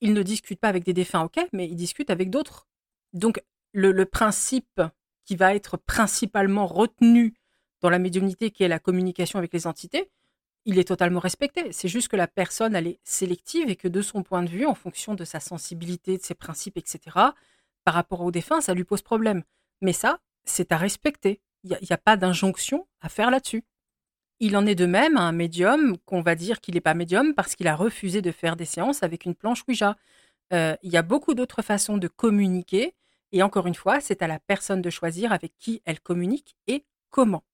ils ne discutent pas avec des défunts, ok, mais ils discutent avec d'autres. Donc le, principe qui va être principalement retenu dans la médiumnité, qui est la communication avec les entités, il est totalement respecté. C'est juste que la personne, elle est sélective et que de son point de vue, en fonction de sa sensibilité, de ses principes, etc., par rapport aux défunts, ça lui pose problème. Mais ça, c'est à respecter. Il n'y a, pas d'injonction à faire là-dessus. Il en est de même à un médium qu'on va dire qu'il n'est pas médium parce qu'il a refusé de faire des séances avec une planche Ouija. Euh, il y a beaucoup d'autres façons de communiquer. Et encore une fois, c'est à la personne de choisir avec qui elle communique et comment.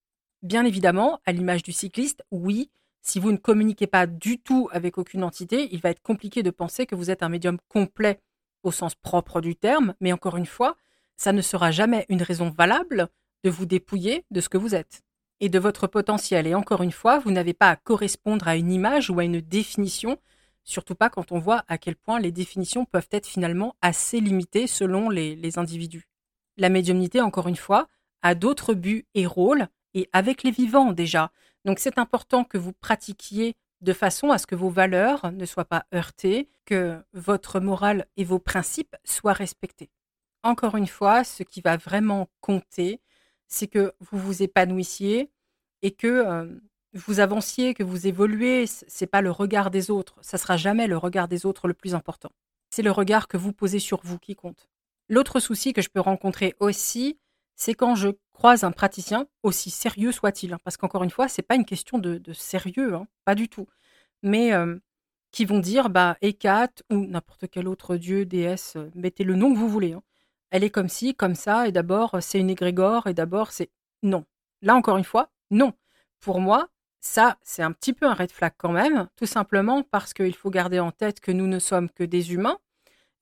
Bien évidemment, à l'image du cycliste, oui, si vous ne communiquez pas du tout avec aucune entité, il va être compliqué de penser que vous êtes un médium complet au sens propre du terme, mais encore une fois, ça ne sera jamais une raison valable de vous dépouiller de ce que vous êtes et de votre potentiel. Et encore une fois, vous n'avez pas à correspondre à une image ou à une définition, surtout pas quand on voit à quel point les définitions peuvent être finalement assez limitées selon les, individus. La médiumnité, encore une fois, a d'autres buts et rôles, et avec les vivants déjà. Donc c'est important que vous pratiquiez de façon à ce que vos valeurs ne soient pas heurtées, que votre morale et vos principes soient respectés. Encore une fois, ce qui va vraiment compter, c'est que vous vous épanouissiez et que vous avanciez, que vous évoluez. C'est pas le regard des autres. Ça sera jamais le regard des autres le plus important. C'est le regard que vous posez sur vous qui compte. L'autre souci que je peux rencontrer aussi, c'est quand je croise un praticien, aussi sérieux soit-il, hein, parce qu'encore une fois, c'est pas une question de, sérieux, hein, pas du tout, mais euh, qui vont dire, bah, ou n'importe quel autre dieu, déesse, euh, mettez le nom que vous voulez. Hein. Elle est comme ci, comme ça, et d'abord c'est une égrégore, et d'abord c'est non. Là encore une fois, non. Pour moi, ça, c'est un petit peu un red flag quand même, tout simplement parce qu'il faut garder en tête que nous ne sommes que des humains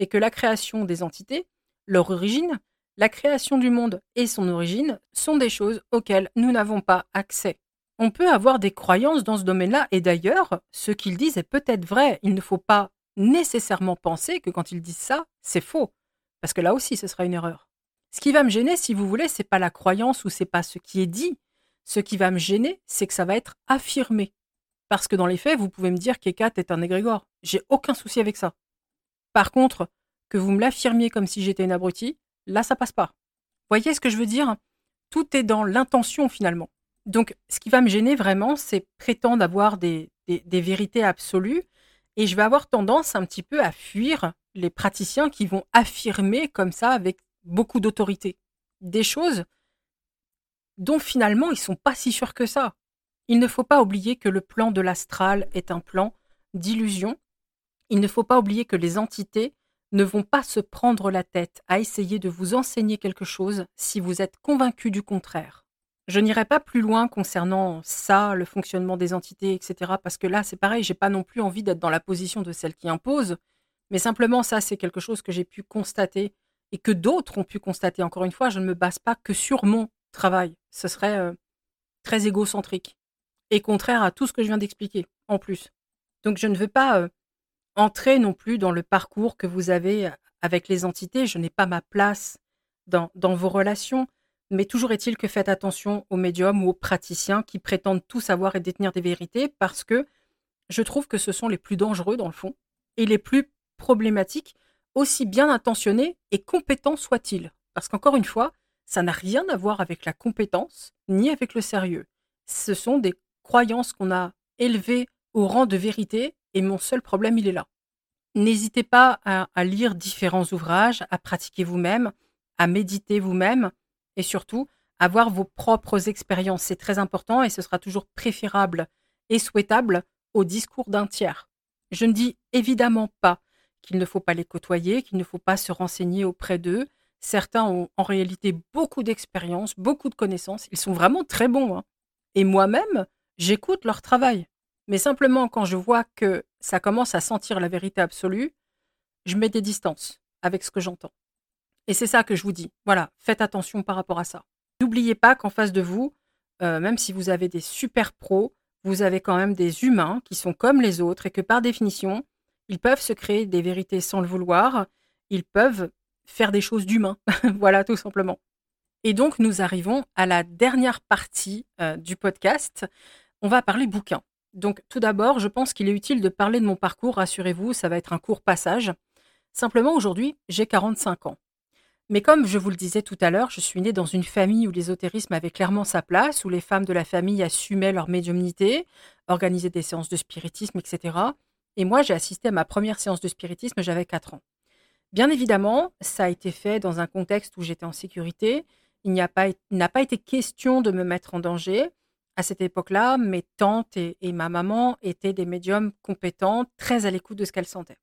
et que la création des entités, leur origine, la création du monde et son origine sont des choses auxquelles nous n'avons pas accès. On peut avoir des croyances dans ce domaine-là, et d'ailleurs, ce qu'ils disent est peut-être vrai. Il ne faut pas nécessairement penser que quand ils disent ça, c'est faux, parce que là aussi, ce sera une erreur. Ce qui va me gêner, si vous voulez, c'est pas la croyance ou c'est pas ce qui est dit. Ce qui va me gêner, c'est que ça va être affirmé. Parce que dans les faits, vous pouvez me dire qu'Hécate est un égrégore. J'ai aucun souci avec ça. Par contre, que vous me l'affirmiez comme si j'étais une abrutie, Là, ça passe pas. Voyez ce que je veux dire? Tout est dans l'intention finalement. Donc, ce qui va me gêner vraiment, c'est prétendre avoir des, vérités absolues. Et je vais avoir tendance un petit peu à fuir les praticiens qui vont affirmer comme ça avec beaucoup d'autorité des choses dont finalement ils sont pas si sûrs que ça. Il ne faut pas oublier que le plan de l'astral est un plan d'illusion. Il ne faut pas oublier que les entités ne vont pas se prendre la tête à essayer de vous enseigner quelque chose si vous êtes convaincu du contraire. Je n'irai pas plus loin concernant ça, le fonctionnement des entités, etc. Parce que là, c'est pareil, j'ai pas non plus envie d'être dans la position de celle qui impose. Mais simplement, ça, c'est quelque chose que j'ai pu constater et que d'autres ont pu constater. Encore une fois, je ne me base pas que sur mon travail. Ce serait euh, très égocentrique et contraire à tout ce que je viens d'expliquer, en plus. Donc, je ne veux pas euh, entrer non plus dans le parcours que vous avez avec les entités. Je n'ai pas ma place dans, dans vos relations. Mais toujours est-il que faites attention aux médiums ou aux praticiens qui prétendent tout savoir et détenir des vérités parce que je trouve que ce sont les plus dangereux dans le fond et les plus problématiques, aussi bien intentionnés et compétents soient-ils. Parce qu'encore une fois, ça n'a rien à voir avec la compétence ni avec le sérieux. Ce sont des croyances qu'on a élevées au rang de vérité et mon seul problème, il est là. N'hésitez pas à, lire différents ouvrages, à pratiquer vous-même, à méditer vous-même et surtout à avoir vos propres expériences. C'est très important et ce sera toujours préférable et souhaitable au discours d'un tiers. Je ne dis évidemment pas qu'il ne faut pas les côtoyer, qu'il ne faut pas se renseigner auprès d'eux. Certains ont en réalité beaucoup d'expérience, beaucoup de connaissances. Ils sont vraiment très bons. Hein. Et moi-même, j'écoute leur travail. Mais simplement, quand je vois que ça commence à sentir la vérité absolue, je mets des distances avec ce que j'entends. Et c'est ça que je vous dis. Voilà, faites attention par rapport à ça. N'oubliez pas qu'en face de vous, euh, même si vous avez des super pros, vous avez quand même des humains qui sont comme les autres et que par définition, ils peuvent se créer des vérités sans le vouloir. Ils peuvent faire des choses d'humains. voilà, tout simplement. Et donc, nous arrivons à la dernière partie euh, du podcast. On va parler bouquin. Donc tout d'abord, je pense qu'il est utile de parler de mon parcours, rassurez-vous, ça va être un court passage. Simplement aujourd'hui, j'ai 45 ans. Mais comme je vous le disais tout à l'heure, je suis née dans une famille où l'ésotérisme avait clairement sa place, où les femmes de la famille assumaient leur médiumnité, organisaient des séances de spiritisme, etc. Et moi, j'ai assisté à ma première séance de spiritisme, j'avais 4 ans. Bien évidemment, ça a été fait dans un contexte où j'étais en sécurité. Il n'a pas, pas été question de me mettre en danger à cette époque-là, mes tantes et, ma maman étaient des médiums compétents, très à l'écoute de ce qu'elles sentaient.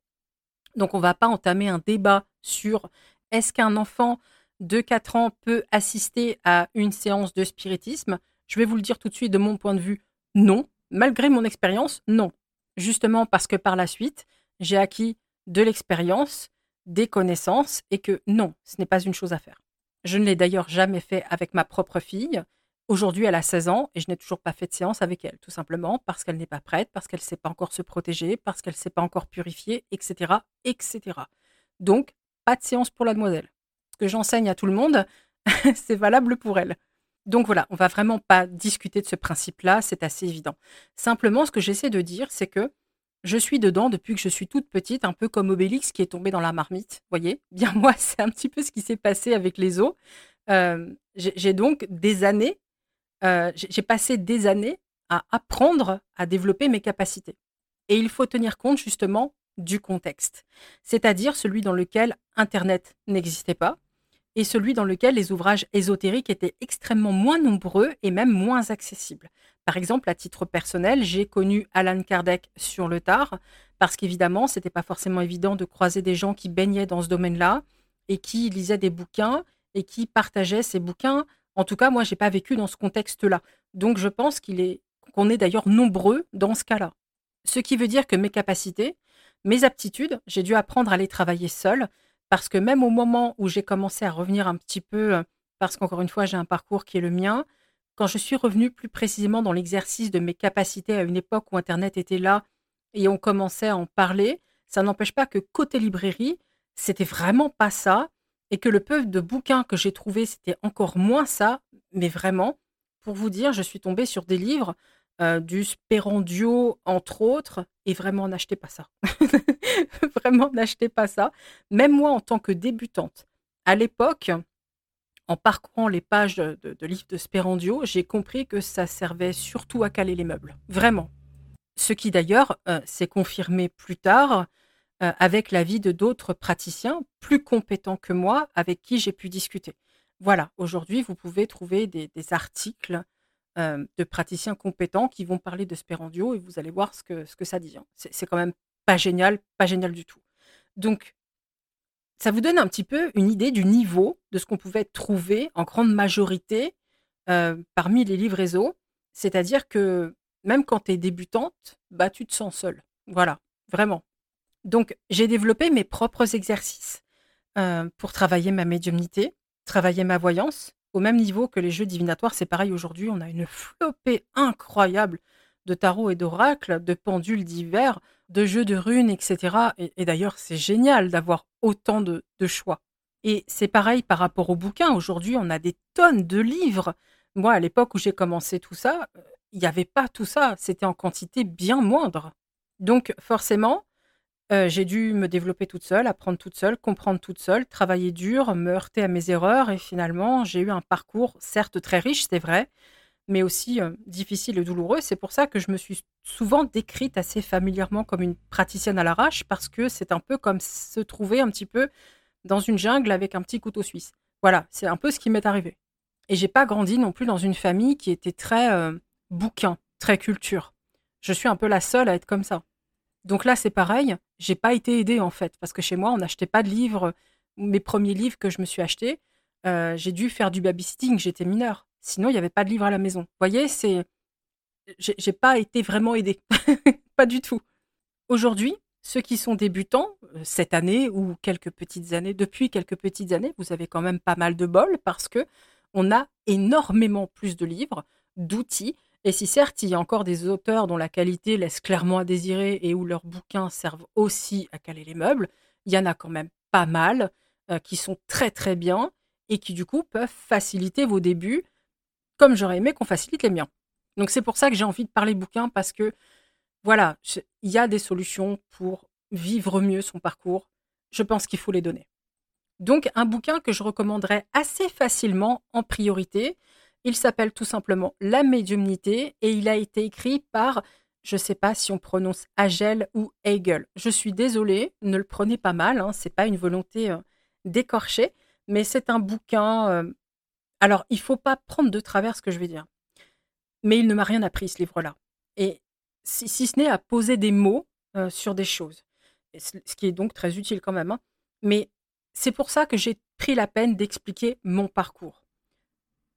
Donc on ne va pas entamer un débat sur est-ce qu'un enfant de 4 ans peut assister à une séance de spiritisme. Je vais vous le dire tout de suite de mon point de vue, non. Malgré mon expérience, non. Justement parce que par la suite, j'ai acquis de l'expérience, des connaissances et que non, ce n'est pas une chose à faire. Je ne l'ai d'ailleurs jamais fait avec ma propre fille. Aujourd'hui, elle a 16 ans et je n'ai toujours pas fait de séance avec elle, tout simplement parce qu'elle n'est pas prête, parce qu'elle ne sait pas encore se protéger, parce qu'elle ne s'est pas encore purifier, etc., etc. Donc, pas de séance pour la demoiselle. Ce que j'enseigne à tout le monde, c'est valable pour elle. Donc voilà, on va vraiment pas discuter de ce principe-là, c'est assez évident. Simplement, ce que j'essaie de dire, c'est que je suis dedans depuis que je suis toute petite, un peu comme Obélix qui est tombé dans la marmite. Voyez, bien moi, c'est un petit peu ce qui s'est passé avec les os. Euh, j'ai donc des années, euh, j'ai passé des années à apprendre à développer mes capacités. Et il faut tenir compte justement du contexte, c'est-à-dire celui dans lequel Internet n'existait pas, et celui dans lequel les ouvrages ésotériques étaient extrêmement moins nombreux et même moins accessibles. Par exemple, à titre personnel, j'ai connu Alan Kardec sur le tard, parce qu'évidemment, ce n'était pas forcément évident de croiser des gens qui baignaient dans ce domaine-là et qui lisaient des bouquins et qui partageaient ces bouquins. En tout cas, moi, je n'ai pas vécu dans ce contexte-là. Donc, je pense qu'il est qu'on est d'ailleurs nombreux dans ce cas-là. Ce qui veut dire que mes capacités, mes aptitudes, j'ai dû apprendre à les travailler seul parce que même au moment où j'ai commencé à revenir un petit peu, euh, parce qu'encore une fois, j'ai un parcours qui est le mien, quand je suis revenue plus précisément dans l'exercice de mes capacités à une époque où Internet était là et on commençait à en parler, ça n'empêche pas que côté librairie, c'était vraiment pas ça, et que le peu de bouquins que j'ai trouvés, c'était encore moins ça, mais vraiment, pour vous dire, je suis tombée sur des livres euh, du Spérandio, entre autres, et vraiment n'achetez pas ça. vraiment n'achetez pas ça. Même moi, en tant que débutante, à l'époque, en parcourant les pages de, livres de Spérandio, j'ai compris que ça servait surtout à caler les meubles. Vraiment. Ce qui d'ailleurs euh, s'est confirmé plus tard euh, avec l'avis de d'autres praticiens plus compétents que moi avec qui j'ai pu discuter. Voilà, aujourd'hui, vous pouvez trouver des articles euh, de praticiens compétents qui vont parler de Spérandio et vous allez voir ce que, ce que ça dit. Hein. C'est quand même pas génial, pas génial du tout. Donc, ça vous donne un petit peu une idée du niveau de ce qu'on pouvait trouver en grande majorité euh, parmi les livraisons. C'est-à-dire que même quand tu es débutante, bah, tu te sens seule. Voilà, vraiment. Donc, j'ai développé mes propres exercices euh, pour travailler ma médiumnité, travailler ma voyance, au même niveau que les jeux divinatoires. C'est pareil aujourd'hui, on a une flopée incroyable de tarot et d'oracles, de pendules divers, de jeux de runes, etc. Et, d'ailleurs, c'est génial d'avoir autant de, choix. Et c'est pareil par rapport aux bouquins. Aujourd'hui, on a des tonnes de livres. Moi, à l'époque où j'ai commencé tout ça, euh, il n'y avait pas tout ça. C'était en quantité bien moindre. Donc, forcément, euh, j'ai dû me développer toute seule, apprendre toute seule, comprendre toute seule, travailler dur, me heurter à mes erreurs et finalement, j'ai eu un parcours certes très riche, c'est vrai, mais aussi euh, difficile et douloureux. C'est pour ça que je me suis souvent décrite assez familièrement comme une praticienne à l'arrache parce que c'est un peu comme se trouver un petit peu dans une jungle avec un petit couteau suisse. Voilà, c'est un peu ce qui m'est arrivé. Et j'ai pas grandi non plus dans une famille qui était très euh, bouquin, très culture. Je suis un peu la seule à être comme ça. Donc là, c'est pareil. J'ai pas été aidée en fait, parce que chez moi, on n'achetait pas de livres. Mes premiers livres que je me suis achetés, euh, j'ai dû faire du babysitting. J'étais mineure. Sinon, il n'y avait pas de livres à la maison. Vous voyez, c'est, j'ai pas été vraiment aidée, pas du tout. Aujourd'hui, ceux qui sont débutants euh, cette année ou quelques petites années, depuis quelques petites années, vous avez quand même pas mal de bol parce que on a énormément plus de livres, d'outils et si certes, il y a encore des auteurs dont la qualité laisse clairement à désirer et où leurs bouquins servent aussi à caler les meubles, il y en a quand même pas mal euh, qui sont très très bien et qui du coup peuvent faciliter vos débuts comme j'aurais aimé qu'on facilite les miens. Donc c'est pour ça que j'ai envie de parler bouquins parce que voilà, il y a des solutions pour vivre mieux son parcours. Je pense qu'il faut les donner. Donc un bouquin que je recommanderais assez facilement en priorité, il s'appelle tout simplement La médiumnité et il a été écrit par, je ne sais pas si on prononce Agel ou Hegel. Je suis désolée, ne le prenez pas mal, hein, ce n'est pas une volonté euh, d'écorcher, mais c'est un bouquin. Euh, alors, il faut pas prendre de travers ce que je vais dire. Mais il ne m'a rien appris, ce livre-là. Et si, ce n'est à poser des mots euh, sur des choses. Ce qui est donc très utile quand même. Hein. Mais c'est pour ça que j'ai pris la peine d'expliquer mon parcours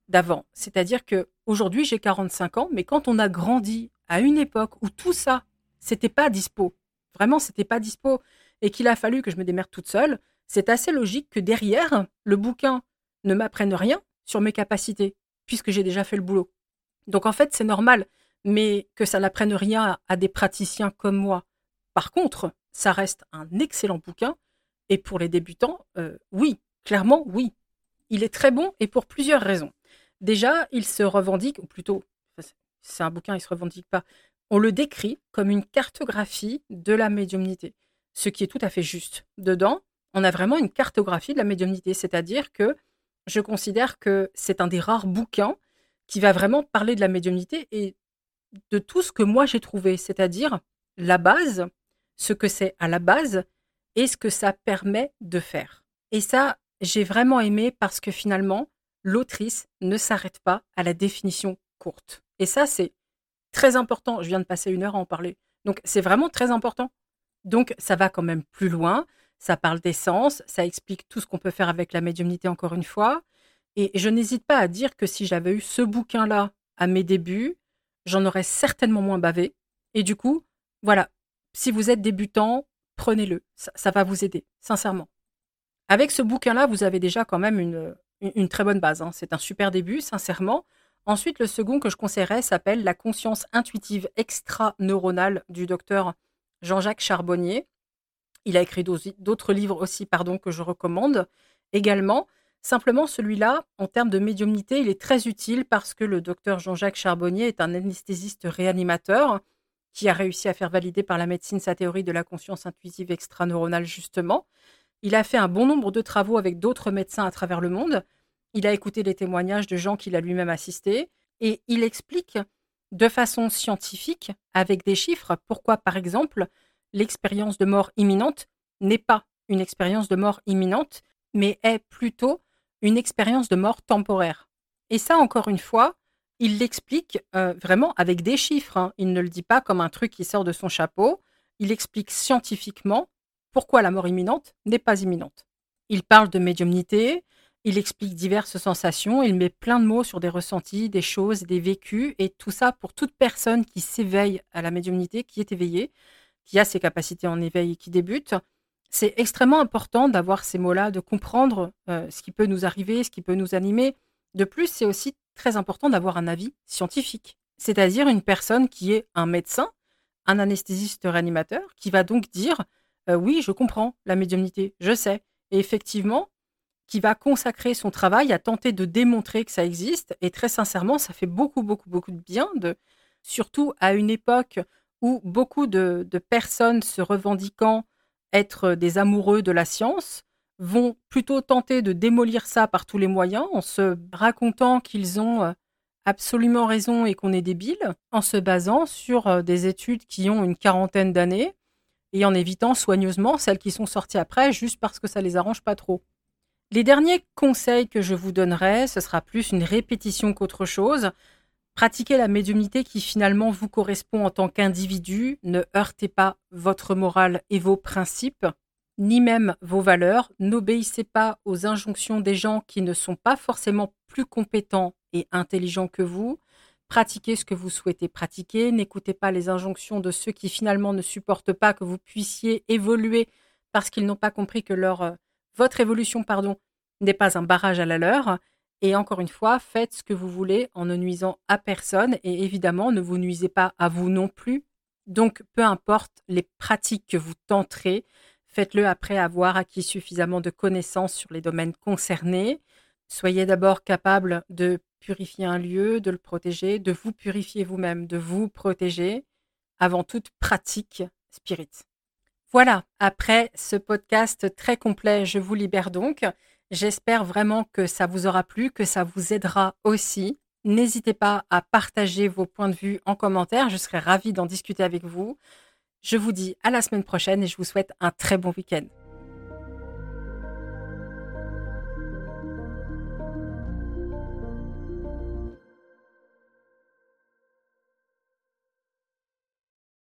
d'avant. C'est-à-dire que aujourd'hui j'ai 45 ans, mais quand on a grandi à une époque où tout ça, c'était pas dispo, vraiment c'était pas dispo, et qu'il a fallu que je me démerde toute seule, c'est assez logique que derrière le bouquin ne m'apprennent rien sur mes capacités, puisque j'ai déjà fait le boulot. Donc en fait, c'est normal, mais que ça n'apprenne rien à des praticiens comme moi. Par contre, ça reste un excellent bouquin, et pour les débutants, euh, oui, clairement oui. Il est très bon et pour plusieurs raisons. Déjà, il se revendique, ou plutôt, c'est un bouquin, il se revendique pas. On le décrit comme une cartographie de la médiumnité, ce qui est tout à fait juste. Dedans, on a vraiment une cartographie de la médiumnité, c'est-à-dire que je considère que c'est un des rares bouquins qui va vraiment parler de la médiumnité et de tout ce que moi j'ai trouvé, c'est-à-dire la base, ce que c'est à la base et ce que ça permet de faire. Et ça, j'ai vraiment aimé parce que finalement, l'autrice ne s'arrête pas à la définition courte. Et ça, c'est très important. Je viens de passer une heure à en parler. Donc, c'est vraiment très important. Donc, ça va quand même plus loin. Ça parle d'essence, ça explique tout ce qu'on peut faire avec la médiumnité encore une fois. Et je n'hésite pas à dire que si j'avais eu ce bouquin-là à mes débuts, j'en aurais certainement moins bavé. Et du coup, voilà, si vous êtes débutant, prenez-le. Ça, va vous aider, sincèrement. Avec ce bouquin-là, vous avez déjà quand même une, une, très bonne base. Hein. C'est un super début, sincèrement. Ensuite, le second que je conseillerais s'appelle La conscience intuitive extra-neuronale du docteur Jean-Jacques Charbonnier. Il a écrit d'autres livres aussi, pardon, que je recommande également. Simplement, celui-là, en termes de médiumnité, il est très utile parce que le docteur Jean-Jacques Charbonnier est un anesthésiste réanimateur qui a réussi à faire valider par la médecine sa théorie de la conscience intuitive extraneuronale, justement. Il a fait un bon nombre de travaux avec d'autres médecins à travers le monde. Il a écouté les témoignages de gens qu'il a lui-même assistés et il explique de façon scientifique, avec des chiffres, pourquoi, par exemple, l'expérience de mort imminente n'est pas une expérience de mort imminente, mais est plutôt une expérience de mort temporaire. Et ça, encore une fois, il l'explique euh, vraiment avec des chiffres. Hein. Il ne le dit pas comme un truc qui sort de son chapeau. Il explique scientifiquement pourquoi la mort imminente n'est pas imminente. Il parle de médiumnité, il explique diverses sensations, il met plein de mots sur des ressentis, des choses, des vécus, et tout ça pour toute personne qui s'éveille à la médiumnité, qui est éveillée, qui a ses capacités en éveil et qui débute. C'est extrêmement important d'avoir ces mots-là, de comprendre euh, ce qui peut nous arriver, ce qui peut nous animer. De plus, c'est aussi très important d'avoir un avis scientifique, c'est-à-dire une personne qui est un médecin, un anesthésiste réanimateur, qui va donc dire euh, oui, je comprends la médiumnité, je sais, et effectivement, qui va consacrer son travail à tenter de démontrer que ça existe. Et très sincèrement, ça fait beaucoup, beaucoup, beaucoup de bien, de, surtout à une époque où beaucoup de personnes se revendiquant être des amoureux de la science vont plutôt tenter de démolir ça par tous les moyens en se racontant qu'ils ont euh, absolument raison et qu'on est débile, en se basant sur euh, des études qui ont une quarantaine d'années et en évitant soigneusement celles qui sont sorties après juste parce que ça les arrange pas trop. Les derniers conseils que je vous donnerai, ce sera plus une répétition qu'autre chose. Pratiquez la médiumnité qui finalement vous correspond en tant qu'individu, ne heurtez pas votre morale et vos principes ni même vos valeurs. N'obéissez pas aux injonctions des gens qui ne sont pas forcément plus compétents et intelligents que vous. Pratiquez ce que vous souhaitez pratiquer. N'écoutez pas les injonctions de ceux qui finalement ne supportent pas que vous puissiez évoluer parce qu'ils n'ont pas compris que leur, euh, votre évolution pardon, n'est pas un barrage à la leur. Et encore une fois, faites ce que vous voulez en ne nuisant à personne et évidemment ne vous nuisez pas à vous non plus. Donc peu importe les pratiques que vous tenterez, Faites-le après avoir acquis suffisamment de connaissances sur les domaines concernés. Soyez d'abord capable de purifier un lieu, de le protéger, de vous purifier vous-même, de vous protéger avant toute pratique spirit. Voilà, après ce podcast très complet, je vous libère donc. J'espère vraiment que ça vous aura plu, que ça vous aidera aussi. N'hésitez pas à partager vos points de vue en commentaire, je serai ravie d'en discuter avec vous. Je vous dis à la semaine prochaine et je vous souhaite un très bon week-end.